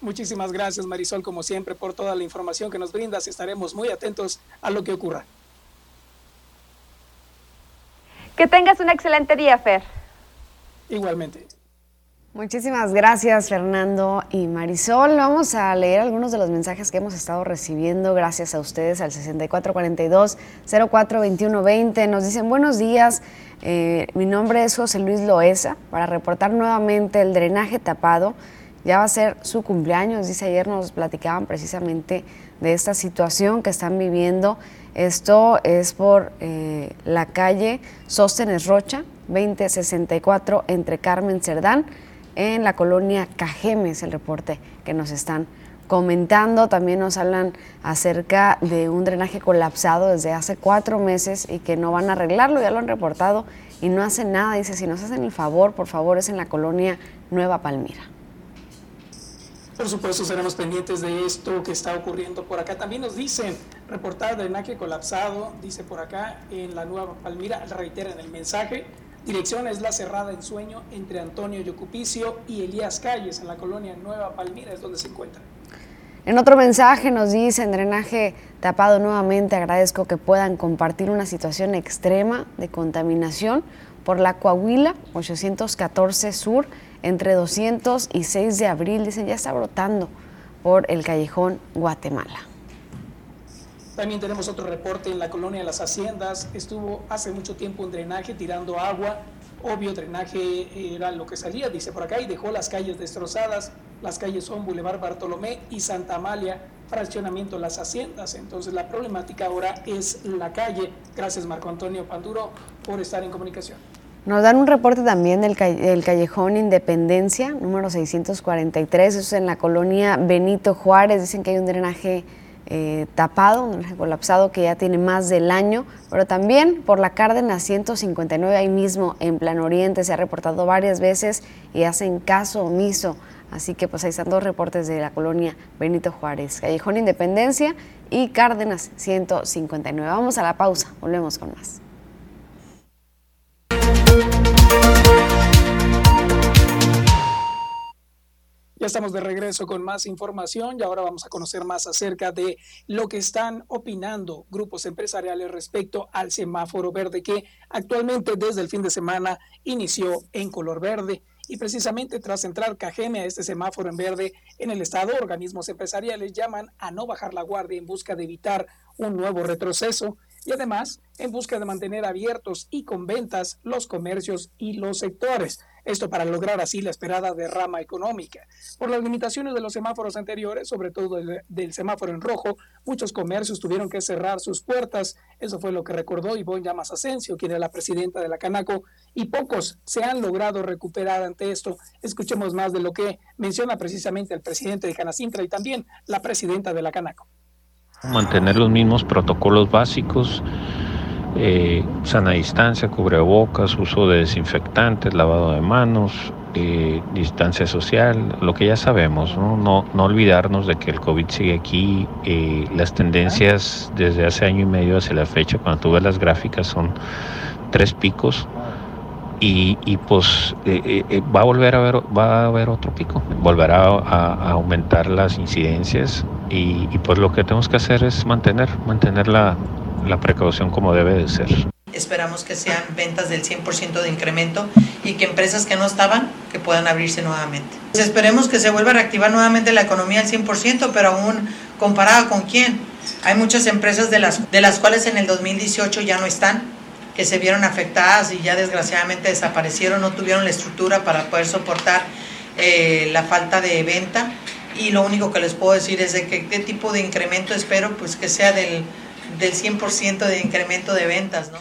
Muchísimas gracias Marisol, como siempre, por toda la información que nos brindas. Estaremos muy atentos a lo que ocurra. Que tengas un excelente día, Fer. Igualmente. Muchísimas gracias Fernando y Marisol. Vamos a leer algunos de los mensajes que hemos estado recibiendo gracias a ustedes al 6442-042120. Nos dicen buenos días, eh, mi nombre es José Luis Loesa para reportar nuevamente el drenaje tapado. Ya va a ser su cumpleaños, dice ayer nos platicaban precisamente de esta situación que están viviendo esto es por eh, la calle Sóstenes Rocha, 2064, entre Carmen Cerdán, en la colonia Cajeme, es el reporte que nos están comentando. También nos hablan acerca de un drenaje colapsado desde hace cuatro meses y que no van a arreglarlo, ya lo han reportado y no hacen nada. Dice, si nos hacen el favor, por favor, es en la colonia Nueva Palmira. Por supuesto, seremos pendientes de esto que está ocurriendo por acá. También nos dicen, reportar drenaje colapsado, dice por acá, en la Nueva Palmira, reitera en el mensaje, dirección es la cerrada en sueño entre Antonio Yocupicio y Elías Calles, en la colonia Nueva Palmira, es donde se encuentra. En otro mensaje nos dicen, drenaje tapado nuevamente, agradezco que puedan compartir una situación extrema de contaminación por la Coahuila 814 Sur, entre 200 y 6 de abril, dicen, ya está brotando por el callejón Guatemala. También tenemos otro reporte en la colonia de las Haciendas. Estuvo hace mucho tiempo un drenaje tirando agua. Obvio, drenaje era lo que salía, dice por acá, y dejó las calles destrozadas. Las calles son Boulevard Bartolomé y Santa Amalia, fraccionamiento Las Haciendas. Entonces la problemática ahora es la calle. Gracias Marco Antonio Panduro por estar en comunicación. Nos dan un reporte también del, callejón Independencia, número 643, eso es en la colonia Benito Juárez. Dicen que hay un drenaje eh, tapado, colapsado que ya tiene más del año, pero también por la Cárdenas 159, ahí mismo en Plan Oriente, se ha reportado varias veces y hacen caso omiso. Así que pues ahí están dos reportes de la colonia Benito Juárez, Callejón Independencia y Cárdenas 159. Vamos a la pausa, volvemos con más. Ya estamos de regreso con más información y ahora vamos a conocer más acerca de lo que están opinando grupos empresariales respecto al semáforo verde que actualmente desde el fin de semana inició en color verde. Y precisamente tras entrar Cajeme a este semáforo en verde en el Estado, organismos empresariales llaman a no bajar la guardia en busca de evitar un nuevo retroceso y además en busca de mantener abiertos y con ventas los comercios y los sectores. Esto para lograr así la esperada derrama económica. Por las limitaciones de los semáforos anteriores, sobre todo del, semáforo en rojo, muchos comercios tuvieron que cerrar sus puertas. Eso fue lo que recordó Ivonne Llamas Asensio, quien es la presidenta de la Canaco, y pocos se han logrado recuperar ante esto. Escuchemos más de lo que menciona precisamente el presidente de Canacintra y también la presidenta de la Canaco. Mantener los mismos protocolos básicos, eh, sana distancia, cubrebocas, uso de desinfectantes, lavado de manos, eh, distancia social, lo que ya sabemos, ¿no? ¿no? olvidarnos de que el COVID sigue aquí, eh, las tendencias desde hace año y medio hacia la fecha, cuando tú ves las gráficas, son tres picos. Y, pues va a volver a haber va a haber otro pico volverá a, aumentar las incidencias y, y, pues lo que tenemos que hacer es mantener mantener la, la precaución como debe de ser. esperamos que sean ventas del 100% de incremento y que empresas que no estaban, que puedan abrirse nuevamente. Pues esperemos que se vuelva a reactivar nuevamente la economía al 100%, pero aún comparada con quién. Hay muchas empresas de las, de las cuales en el 2018 ya no están, que se vieron afectadas y ya desgraciadamente desaparecieron, no tuvieron la estructura para poder soportar eh, la falta de venta y lo único que les puedo decir es de que qué tipo de incremento espero, pues que sea del, del 100% de incremento de ventas, ¿no?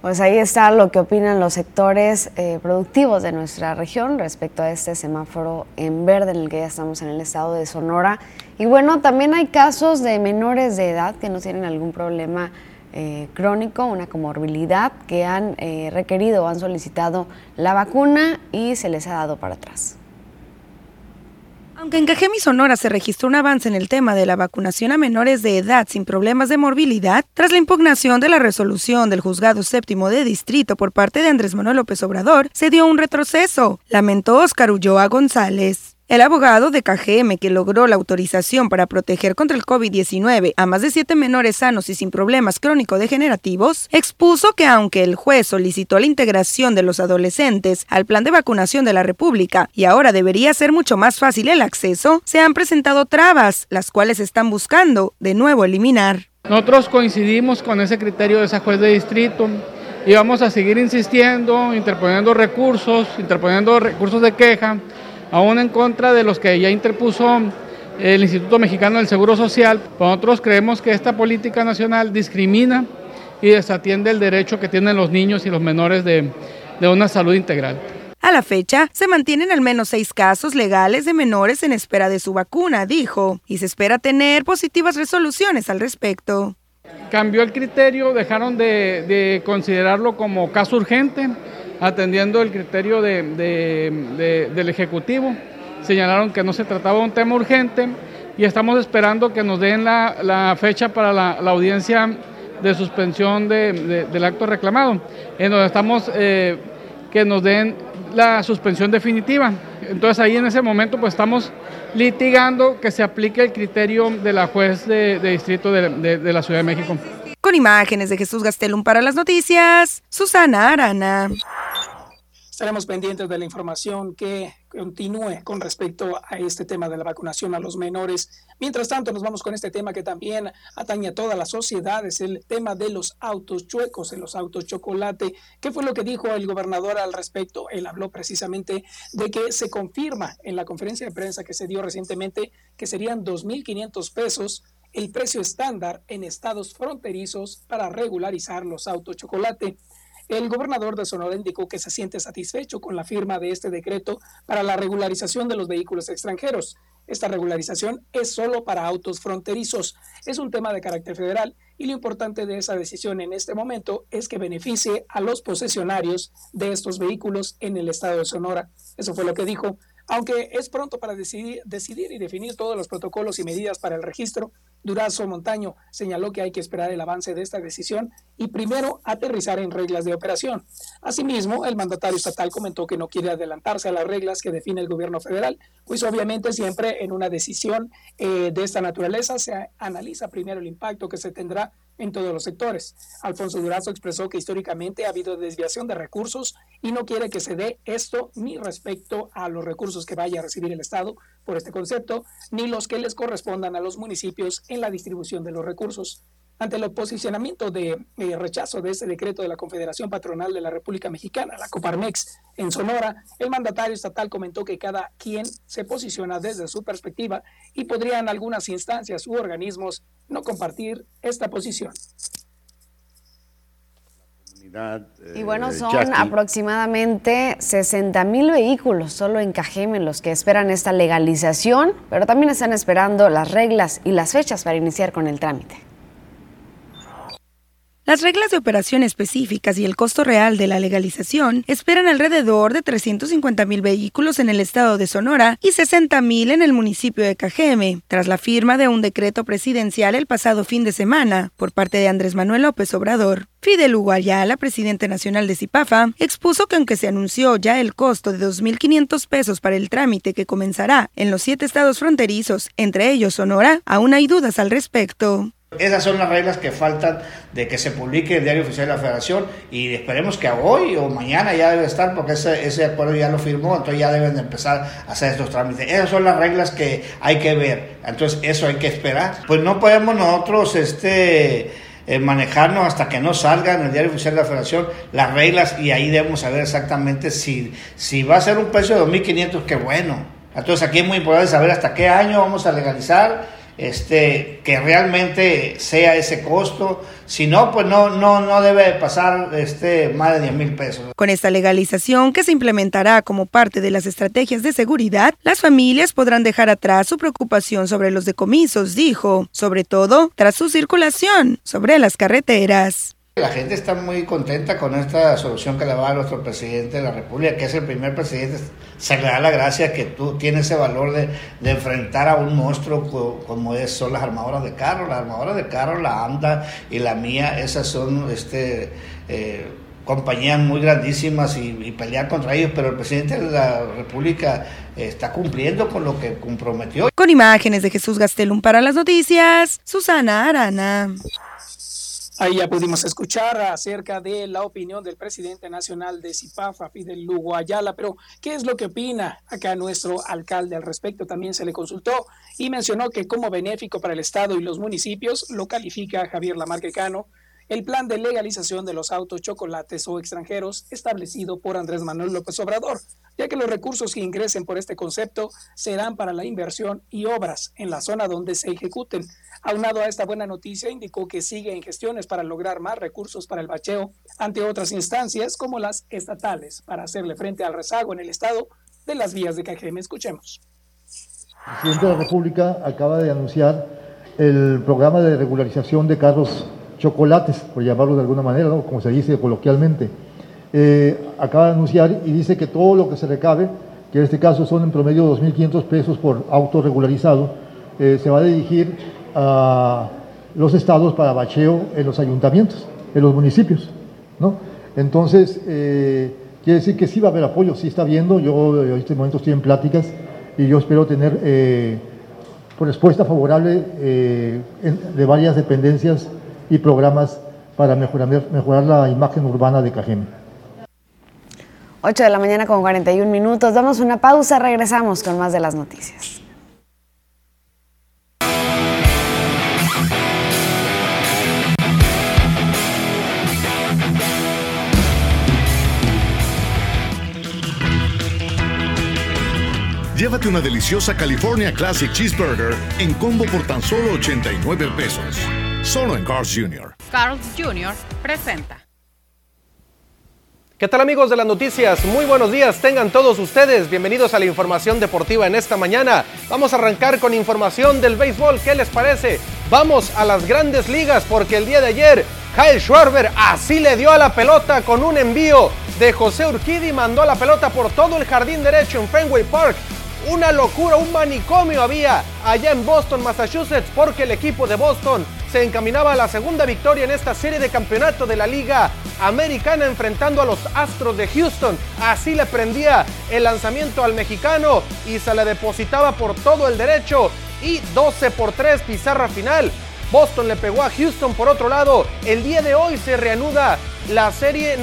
Pues ahí está lo que opinan los sectores eh, productivos de nuestra región respecto a este semáforo en verde en el que ya estamos en el estado de Sonora. Y bueno, también hay casos de menores de edad que no tienen algún problema eh, crónico, una comorbilidad, que han eh, requerido o han solicitado la vacuna y se les ha dado para atrás. Aunque en Cajeme y Sonora se registró un avance en el tema de la vacunación a menores de edad sin problemas de morbilidad, tras la impugnación de la resolución del juzgado séptimo de distrito por parte de Andrés Manuel López Obrador, se dio un retroceso, lamentó Oscar Ulloa González. El abogado de KGM que logró la autorización para proteger contra el COVID-19 a más de siete menores sanos y sin problemas crónico-degenerativos, expuso que aunque el juez solicitó la integración de los adolescentes al plan de vacunación de la República y ahora debería ser mucho más fácil el acceso, se han presentado trabas, las cuales están buscando de nuevo eliminar. Nosotros coincidimos con ese criterio de esa juez de distrito y vamos a seguir insistiendo, interponiendo recursos, interponiendo recursos de queja aún en contra de los que ya interpuso el Instituto Mexicano del Seguro Social. Nosotros creemos que esta política nacional discrimina y desatiende el derecho que tienen los niños y los menores de, de una salud integral. A la fecha, se mantienen al menos seis casos legales de menores en espera de su vacuna, dijo, y se espera tener positivas resoluciones al respecto. Cambió el criterio, dejaron de, de considerarlo como caso urgente atendiendo el criterio del Ejecutivo. Señalaron que no se trataba de un tema urgente y estamos esperando que nos den la, fecha para la, audiencia de suspensión del acto reclamado, en donde estamos eh, que nos den la suspensión definitiva. Entonces ahí en ese momento pues estamos litigando que se aplique el criterio de la juez de, distrito de, de la Ciudad de México. Con imágenes de Jesús Gastelum para las noticias, Susana Arana. Estaremos pendientes de la información que continúe con respecto a este tema de la vacunación a los menores. Mientras tanto, nos vamos con este tema que también atañe a toda la sociedad, es el tema de los autos chuecos, en los autos chocolate. ¿Qué fue lo que dijo el gobernador al respecto? Él habló precisamente de que se confirma en la conferencia de prensa que se dio recientemente que serían 2.500 pesos el precio estándar en estados fronterizos para regularizar los autos chocolate. El gobernador de Sonora indicó que se siente satisfecho con la firma de este decreto para la regularización de los vehículos extranjeros. Esta regularización es solo para autos fronterizos. Es un tema de carácter federal y lo importante de esa decisión en este momento es que beneficie a los posesionarios de estos vehículos en el estado de Sonora. Eso fue lo que dijo. Aunque es pronto para decidir, decidir y definir todos los protocolos y medidas para el registro, Durazo Montaño señaló que hay que esperar el avance de esta decisión y primero aterrizar en reglas de operación. Asimismo, el mandatario estatal comentó que no quiere adelantarse a las reglas que define el gobierno federal, pues obviamente siempre en una decisión eh, de esta naturaleza se analiza primero el impacto que se tendrá en todos los sectores. Alfonso Durazo expresó que históricamente ha habido desviación de recursos y no quiere que se dé esto ni respecto a los recursos que vaya a recibir el Estado por este concepto, ni los que les correspondan a los municipios en la distribución de los recursos. Ante el posicionamiento de eh, rechazo de ese decreto de la Confederación Patronal de la República Mexicana, la Coparmex, en Sonora, el mandatario estatal comentó que cada quien se posiciona desde su perspectiva y podrían algunas instancias u organismos no compartir esta posición. Y bueno, eh, son aproximadamente 60 mil vehículos solo en Cajeme los que esperan esta legalización, pero también están esperando las reglas y las fechas para iniciar con el trámite. Las reglas de operación específicas y el costo real de la legalización esperan alrededor de 350 mil vehículos en el estado de Sonora y 60 mil en el municipio de Cajeme, tras la firma de un decreto presidencial el pasado fin de semana por parte de Andrés Manuel López Obrador. Fidel Uguayala, presidente nacional de Cipafa, expuso que aunque se anunció ya el costo de 2.500 pesos para el trámite que comenzará en los siete estados fronterizos, entre ellos Sonora, aún hay dudas al respecto. Esas son las reglas que faltan de que se publique el diario oficial de la federación y esperemos que hoy o mañana ya debe estar porque ese, acuerdo ya lo firmó, entonces ya deben de empezar a hacer estos trámites. Esas son las reglas que hay que ver, entonces eso hay que esperar. Pues no podemos nosotros este, eh, manejarnos hasta que no salga en el diario oficial de la federación las reglas y ahí debemos saber exactamente si, si va a ser un precio de 2.500, qué bueno. Entonces aquí es muy importante saber hasta qué año vamos a legalizar este, que realmente sea ese costo. Si no, pues no, no, no debe pasar este, más de 10 mil pesos. Con esta legalización que se implementará como parte de las estrategias de seguridad, las familias podrán dejar atrás su preocupación sobre los decomisos, dijo, sobre todo tras su circulación sobre las carreteras. La gente está muy contenta con esta solución que le va a nuestro presidente de la República, que es el primer presidente. Se le da la gracia que tú tienes ese valor de, enfrentar a un monstruo como es, son las armadoras de carro. Las armadoras de carro, la AMDA y la mía, esas son este, eh, compañías muy grandísimas y, y, pelear contra ellos, pero el presidente de la República está cumpliendo con lo que comprometió. Con imágenes de Jesús Gastelum para las noticias, Susana Arana. Ahí ya pudimos escuchar acerca de la opinión del presidente nacional de CIPAFA, Fidel Lugo Ayala, pero ¿qué es lo que opina acá nuestro alcalde al respecto? También se le consultó y mencionó que como benéfico para el Estado y los municipios lo califica Javier Lamarquecano el plan de legalización de los autos chocolates o extranjeros establecido por Andrés Manuel López Obrador, ya que los recursos que ingresen por este concepto serán para la inversión y obras en la zona donde se ejecuten. Aunado a esta buena noticia, indicó que sigue en gestiones para lograr más recursos para el bacheo ante otras instancias como las estatales para hacerle frente al rezago en el estado de las vías de Cajeme. Escuchemos. El presidente de la República acaba de anunciar el programa de regularización de carros chocolates, por llamarlo de alguna manera, ¿no? como se dice coloquialmente. Eh, acaba de anunciar y dice que todo lo que se recabe, que en este caso son en promedio 2.500 pesos por auto regularizado, eh, se va a dirigir a los estados para bacheo en los ayuntamientos, en los municipios. ¿no? Entonces, eh, quiere decir que sí va a haber apoyo, sí está viendo, yo en este momento estoy en pláticas y yo espero tener eh, respuesta favorable eh, de varias dependencias y programas para mejorar, mejorar la imagen urbana de Cajeme. 8 de la mañana con 41 minutos. Damos una pausa, regresamos con más de las noticias. Llévate una deliciosa California Classic Cheeseburger en combo por tan solo 89 pesos. Solo en Carl's Jr. Carl's Jr. presenta. ¿Qué tal amigos de las noticias? Muy buenos días, tengan todos ustedes bienvenidos a la información deportiva en esta mañana. Vamos a arrancar con información del béisbol, ¿qué les parece? Vamos a las grandes ligas porque el día de ayer Kyle Schwarber así le dio a la pelota con un envío de José Urquidi, mandó a la pelota por todo el jardín derecho en Fenway Park. Una locura, un manicomio había allá en Boston, Massachusetts, porque el equipo de Boston se encaminaba a la segunda victoria en esta serie de campeonato de la Liga Americana enfrentando a los Astros de Houston. Así le prendía el lanzamiento al mexicano y se le depositaba por todo el derecho y 12 por 3 pizarra final. Boston le pegó a Houston por otro lado. El día de hoy se reanuda la serie,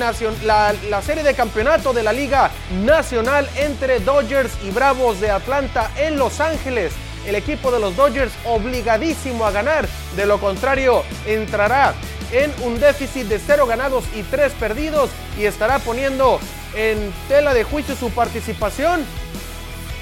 la, la serie de campeonato de la Liga Nacional entre Dodgers y Bravos de Atlanta en Los Ángeles. El equipo de los Dodgers obligadísimo a ganar, de lo contrario entrará en un déficit de 0 ganados y 3 perdidos y estará poniendo en tela de juicio su participación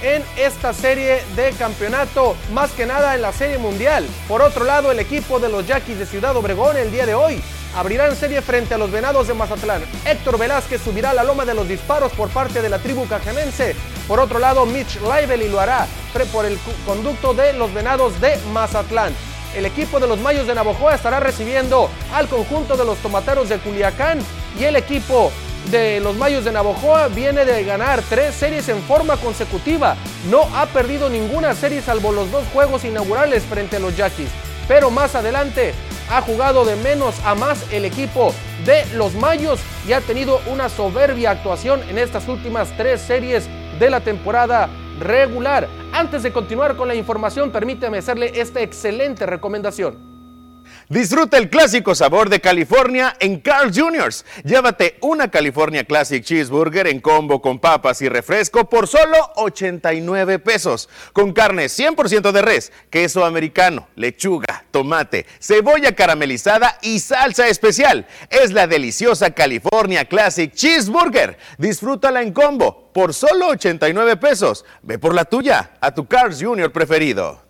en esta serie de campeonato, más que nada en la serie mundial. Por otro lado, el equipo de los Yaquis de Ciudad Obregón el día de hoy abrirán serie frente a los Venados de Mazatlán. Héctor Velázquez subirá a la loma de los disparos por parte de la tribu cajemense. Por otro lado, Mitch Lively lo hará por el conducto de los Venados de Mazatlán. El equipo de los Mayos de Navojoa estará recibiendo al conjunto de los Tomateros de Culiacán y el equipo de los Mayos de Navojoa viene de ganar tres series en forma consecutiva. No ha perdido ninguna serie salvo los dos juegos inaugurales frente a los Yaquis. Pero más adelante ha jugado de menos a más el equipo de los Mayos y ha tenido una soberbia actuación en estas últimas tres series de la temporada regular. Antes de continuar con la información, permíteme hacerle esta excelente recomendación. Disfruta el clásico sabor de California en Carl Jr. Llévate una California Classic Cheeseburger en combo con papas y refresco por solo 89 pesos. Con carne 100% de res, queso americano, lechuga, tomate, cebolla caramelizada y salsa especial. Es la deliciosa California Classic Cheeseburger. Disfrútala en combo por solo 89 pesos. Ve por la tuya a tu Carl Jr. preferido.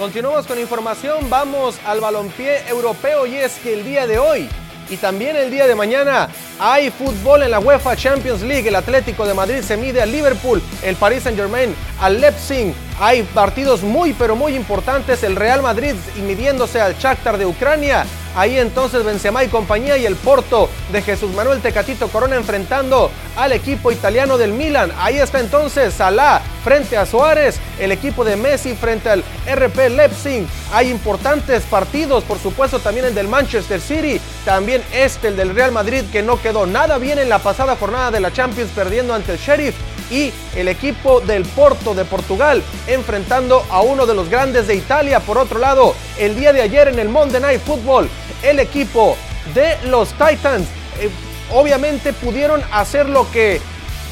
Continuamos con información, vamos al balompié europeo y es que el día de hoy y también el día de mañana hay fútbol en la UEFA Champions League. El Atlético de Madrid se mide al Liverpool, el Paris Saint Germain al Leipzig. Hay partidos muy pero muy importantes. El Real Madrid midiéndose al Shakhtar de Ucrania. Ahí entonces Benzema y compañía y el Porto de Jesús Manuel Tecatito Corona enfrentando al equipo italiano del Milan. Ahí está entonces Salah frente a Suárez, el equipo de Messi frente al RP Leipzig. Hay importantes partidos, por supuesto también el del Manchester City, también este el del Real Madrid que no quedó nada bien en la pasada jornada de la Champions perdiendo ante el Sheriff y el equipo del Porto de Portugal enfrentando a uno de los grandes de Italia. Por otro lado, el día de ayer en el Monday Night Football, el equipo de los Titans eh, obviamente pudieron hacer lo que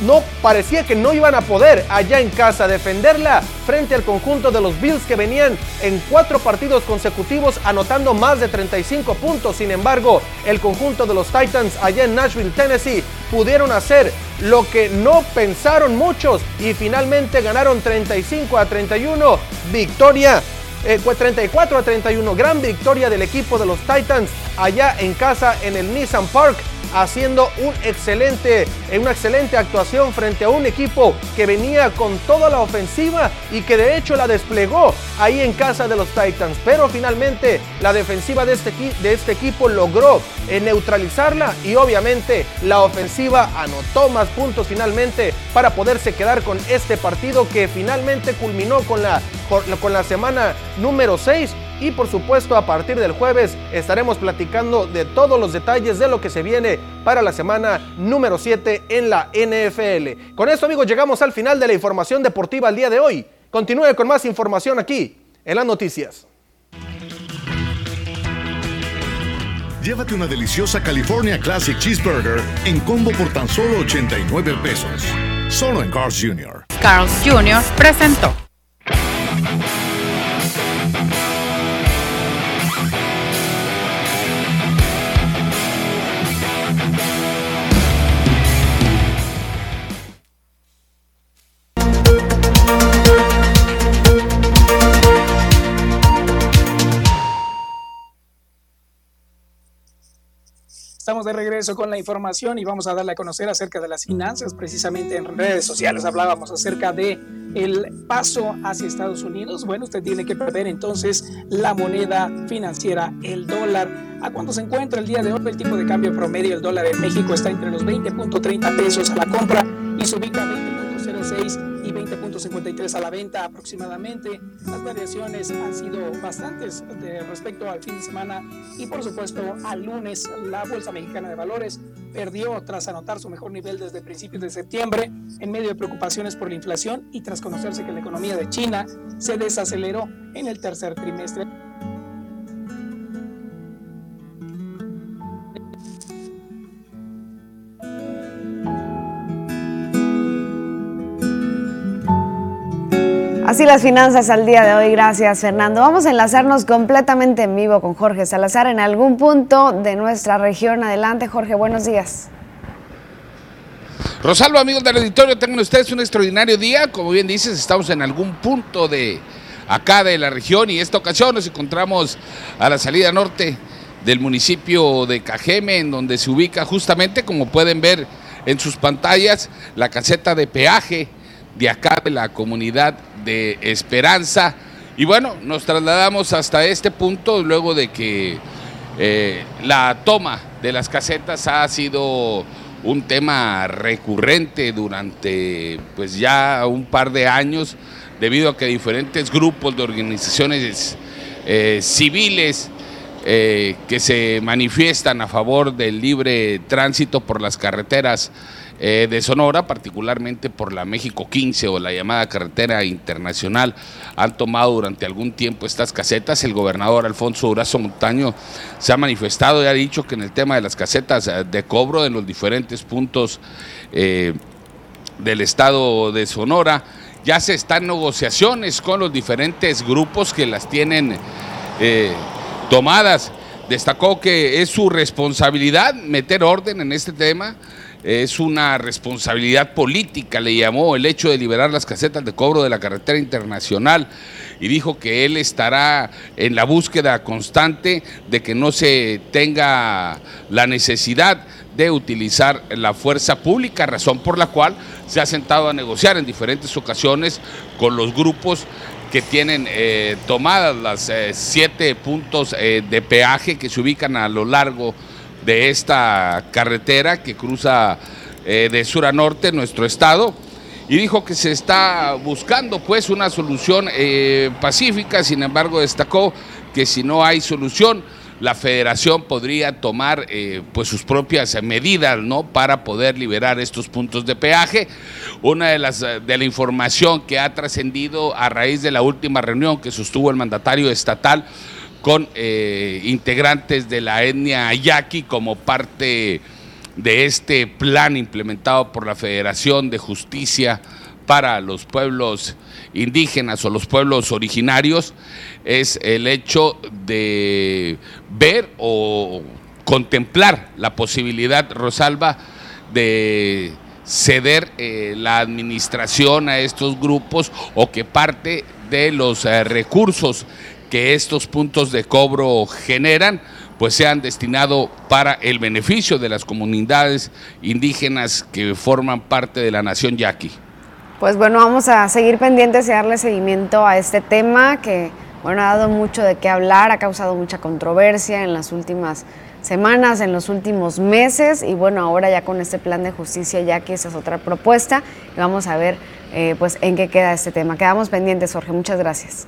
no parecía que no iban a poder allá en casa defenderla frente al conjunto de los Bills que venían en cuatro partidos consecutivos anotando más de 35 puntos. Sin embargo, el conjunto de los Titans allá en Nashville, Tennessee, pudieron hacer lo que no pensaron muchos y finalmente ganaron 35 a 31. Victoria 34 eh, a 31, gran victoria del equipo de los Titans allá en casa en el Nissan Park haciendo un excelente, una excelente actuación frente a un equipo que venía con toda la ofensiva y que de hecho la desplegó ahí en casa de los Titans. Pero finalmente la defensiva de este, de este equipo logró eh, neutralizarla y obviamente la ofensiva anotó más puntos finalmente para poderse quedar con este partido que finalmente culminó con la, con la semana número 6 y por supuesto a partir del jueves estaremos platicando de todos los detalles de lo que se viene para la semana número 7 en la NFL. Con esto amigos llegamos al final de la información deportiva el día de hoy. Continúe con más información aquí en las noticias. Llévate una deliciosa California Classic Cheeseburger en combo por tan solo 89 pesos. Solo en Carl's Jr. Carl's Jr. presentó. Estamos de regreso con la información y vamos a darle a conocer acerca de las finanzas. Precisamente en redes sociales hablábamos acerca de el paso hacia Estados Unidos. Bueno, usted tiene que perder entonces la moneda financiera, el dólar. ¿A cuánto se encuentra el día de hoy? El tipo de cambio promedio del dólar en México está entre los 20.30 pesos a la compra y se ubica a 20.06 20.53 a la venta aproximadamente. Las variaciones han sido bastantes de respecto al fin de semana y por supuesto al lunes la Bolsa Mexicana de Valores perdió tras anotar su mejor nivel desde principios de septiembre en medio de preocupaciones por la inflación y tras conocerse que la economía de China se desaceleró en el tercer trimestre. Así las finanzas al día de hoy. Gracias, Fernando. Vamos a enlazarnos completamente en vivo con Jorge Salazar en algún punto de nuestra región. Adelante, Jorge. Buenos días. Rosalba, amigos del auditorio, tengan ustedes un extraordinario día. Como bien dices, estamos en algún punto de acá de la región y esta ocasión nos encontramos a la salida norte del municipio de Cajeme, en donde se ubica justamente, como pueden ver en sus pantallas, la caseta de peaje de acá de la comunidad de Esperanza. Y bueno, nos trasladamos hasta este punto luego de que eh, la toma de las casetas ha sido un tema recurrente durante pues ya un par de años debido a que diferentes grupos de organizaciones eh, civiles eh, que se manifiestan a favor del libre tránsito por las carreteras eh, de Sonora, particularmente por la México 15 o la llamada carretera internacional, han tomado durante algún tiempo estas casetas. El gobernador Alfonso Durazo Montaño se ha manifestado y ha dicho que en el tema de las casetas eh, de cobro en los diferentes puntos eh, del estado de Sonora, ya se están negociaciones con los diferentes grupos que las tienen tomadas. Destacó que es su responsabilidad meter orden en este tema es una responsabilidad política, le llamó el hecho de liberar las casetas de cobro de la carretera internacional. Y dijo que él estará en la búsqueda constante de que no se tenga la necesidad de utilizar la fuerza pública, razón por la cual se ha sentado a negociar en diferentes ocasiones con los grupos que tienen eh, tomadas las eh, siete puntos eh, de peaje que se ubican a lo largo de esta carretera que cruza eh, de sur a norte nuestro estado y dijo que se está buscando pues una solución eh, pacífica, sin embargo destacó que si no hay solución la federación podría tomar eh, pues sus propias medidas no para poder liberar estos puntos de peaje. Una de las de la información que ha trascendido a raíz de la última reunión que sostuvo el mandatario estatal con eh, integrantes de la etnia yaqui como parte de este plan implementado por la Federación de Justicia para los pueblos indígenas o los pueblos originarios es el hecho de ver o contemplar la posibilidad, Rosalba, de ceder eh, la administración a estos grupos o que parte de los eh, recursos que estos puntos de cobro generan, pues sean destinados para el beneficio de las comunidades indígenas que forman parte de la nación yaqui. Pues bueno, vamos a seguir pendientes y darle seguimiento a este tema que, bueno, ha dado mucho de qué hablar, ha causado mucha controversia en las últimas semanas, en los últimos meses y bueno, ahora ya con este plan de justicia yaqui, esa es otra propuesta y vamos a ver eh, pues en qué queda este tema. Quedamos pendientes, Jorge, muchas gracias.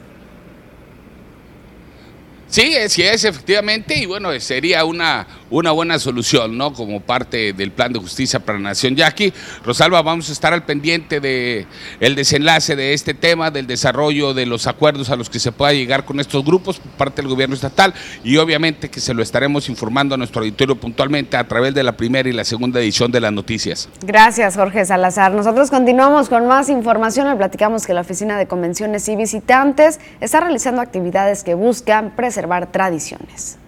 Sí, sí es, efectivamente, y bueno, sería una, una buena solución, ¿no? Como parte del plan de justicia para la nación yaqui. Rosalba, vamos a estar al pendiente de el desenlace de este tema, del desarrollo de los acuerdos a los que se pueda llegar con estos grupos por parte del gobierno estatal y obviamente que se lo estaremos informando a nuestro auditorio puntualmente a través de la primera y la segunda edición de las noticias. Gracias, Jorge Salazar. Nosotros continuamos con más información. Le platicamos que la Oficina de Convenciones y Visitantes está realizando actividades que buscan preservar tradiciones.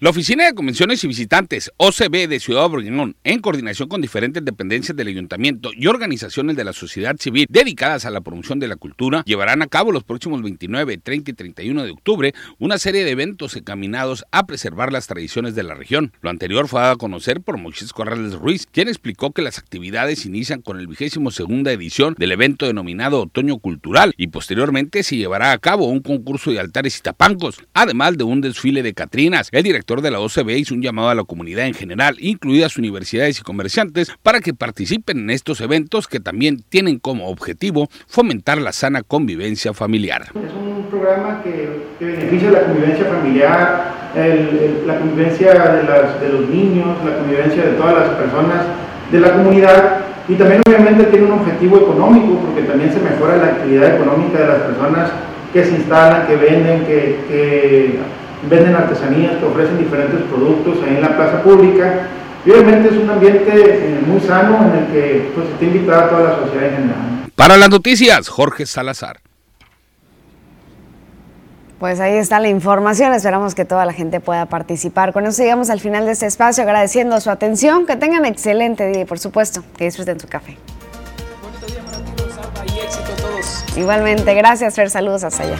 La Oficina de Convenciones y Visitantes, OCB de Ciudad Obregón, en coordinación con diferentes dependencias del Ayuntamiento y organizaciones de la sociedad civil dedicadas a la promoción de la cultura, llevarán a cabo los próximos 29, 30 y 31 de octubre una serie de eventos encaminados a preservar las tradiciones de la región. Lo anterior fue dado a conocer por Moisés Corrales Ruiz, quien explicó que las actividades inician con el vigésimo segunda edición del evento denominado Otoño Cultural y posteriormente se llevará a cabo un concurso de altares y tapancos, además de un desfile de Catrinas. El director de la OCB hizo un llamado a la comunidad en general, incluidas universidades y comerciantes, para que participen en estos eventos que también tienen como objetivo fomentar la sana convivencia familiar. Es un programa que, beneficia la convivencia familiar, la convivencia de, los niños, la convivencia de todas las personas de la comunidad y también obviamente tiene un objetivo económico porque también se mejora la actividad económica de las personas que se instalan, que venden, que venden artesanías, que ofrecen diferentes productos ahí en la plaza pública. Y obviamente es un ambiente eh, muy sano en el que pues, está invitada toda la sociedad en general. Para las noticias, Jorge Salazar. Pues ahí está la información, esperamos que toda la gente pueda participar. Con eso llegamos al final de este espacio, agradeciendo su atención, que tengan excelente día y por supuesto que disfruten su café. Bonito día para ti, y éxito a todos. Igualmente, gracias Fer, saludos hasta allá.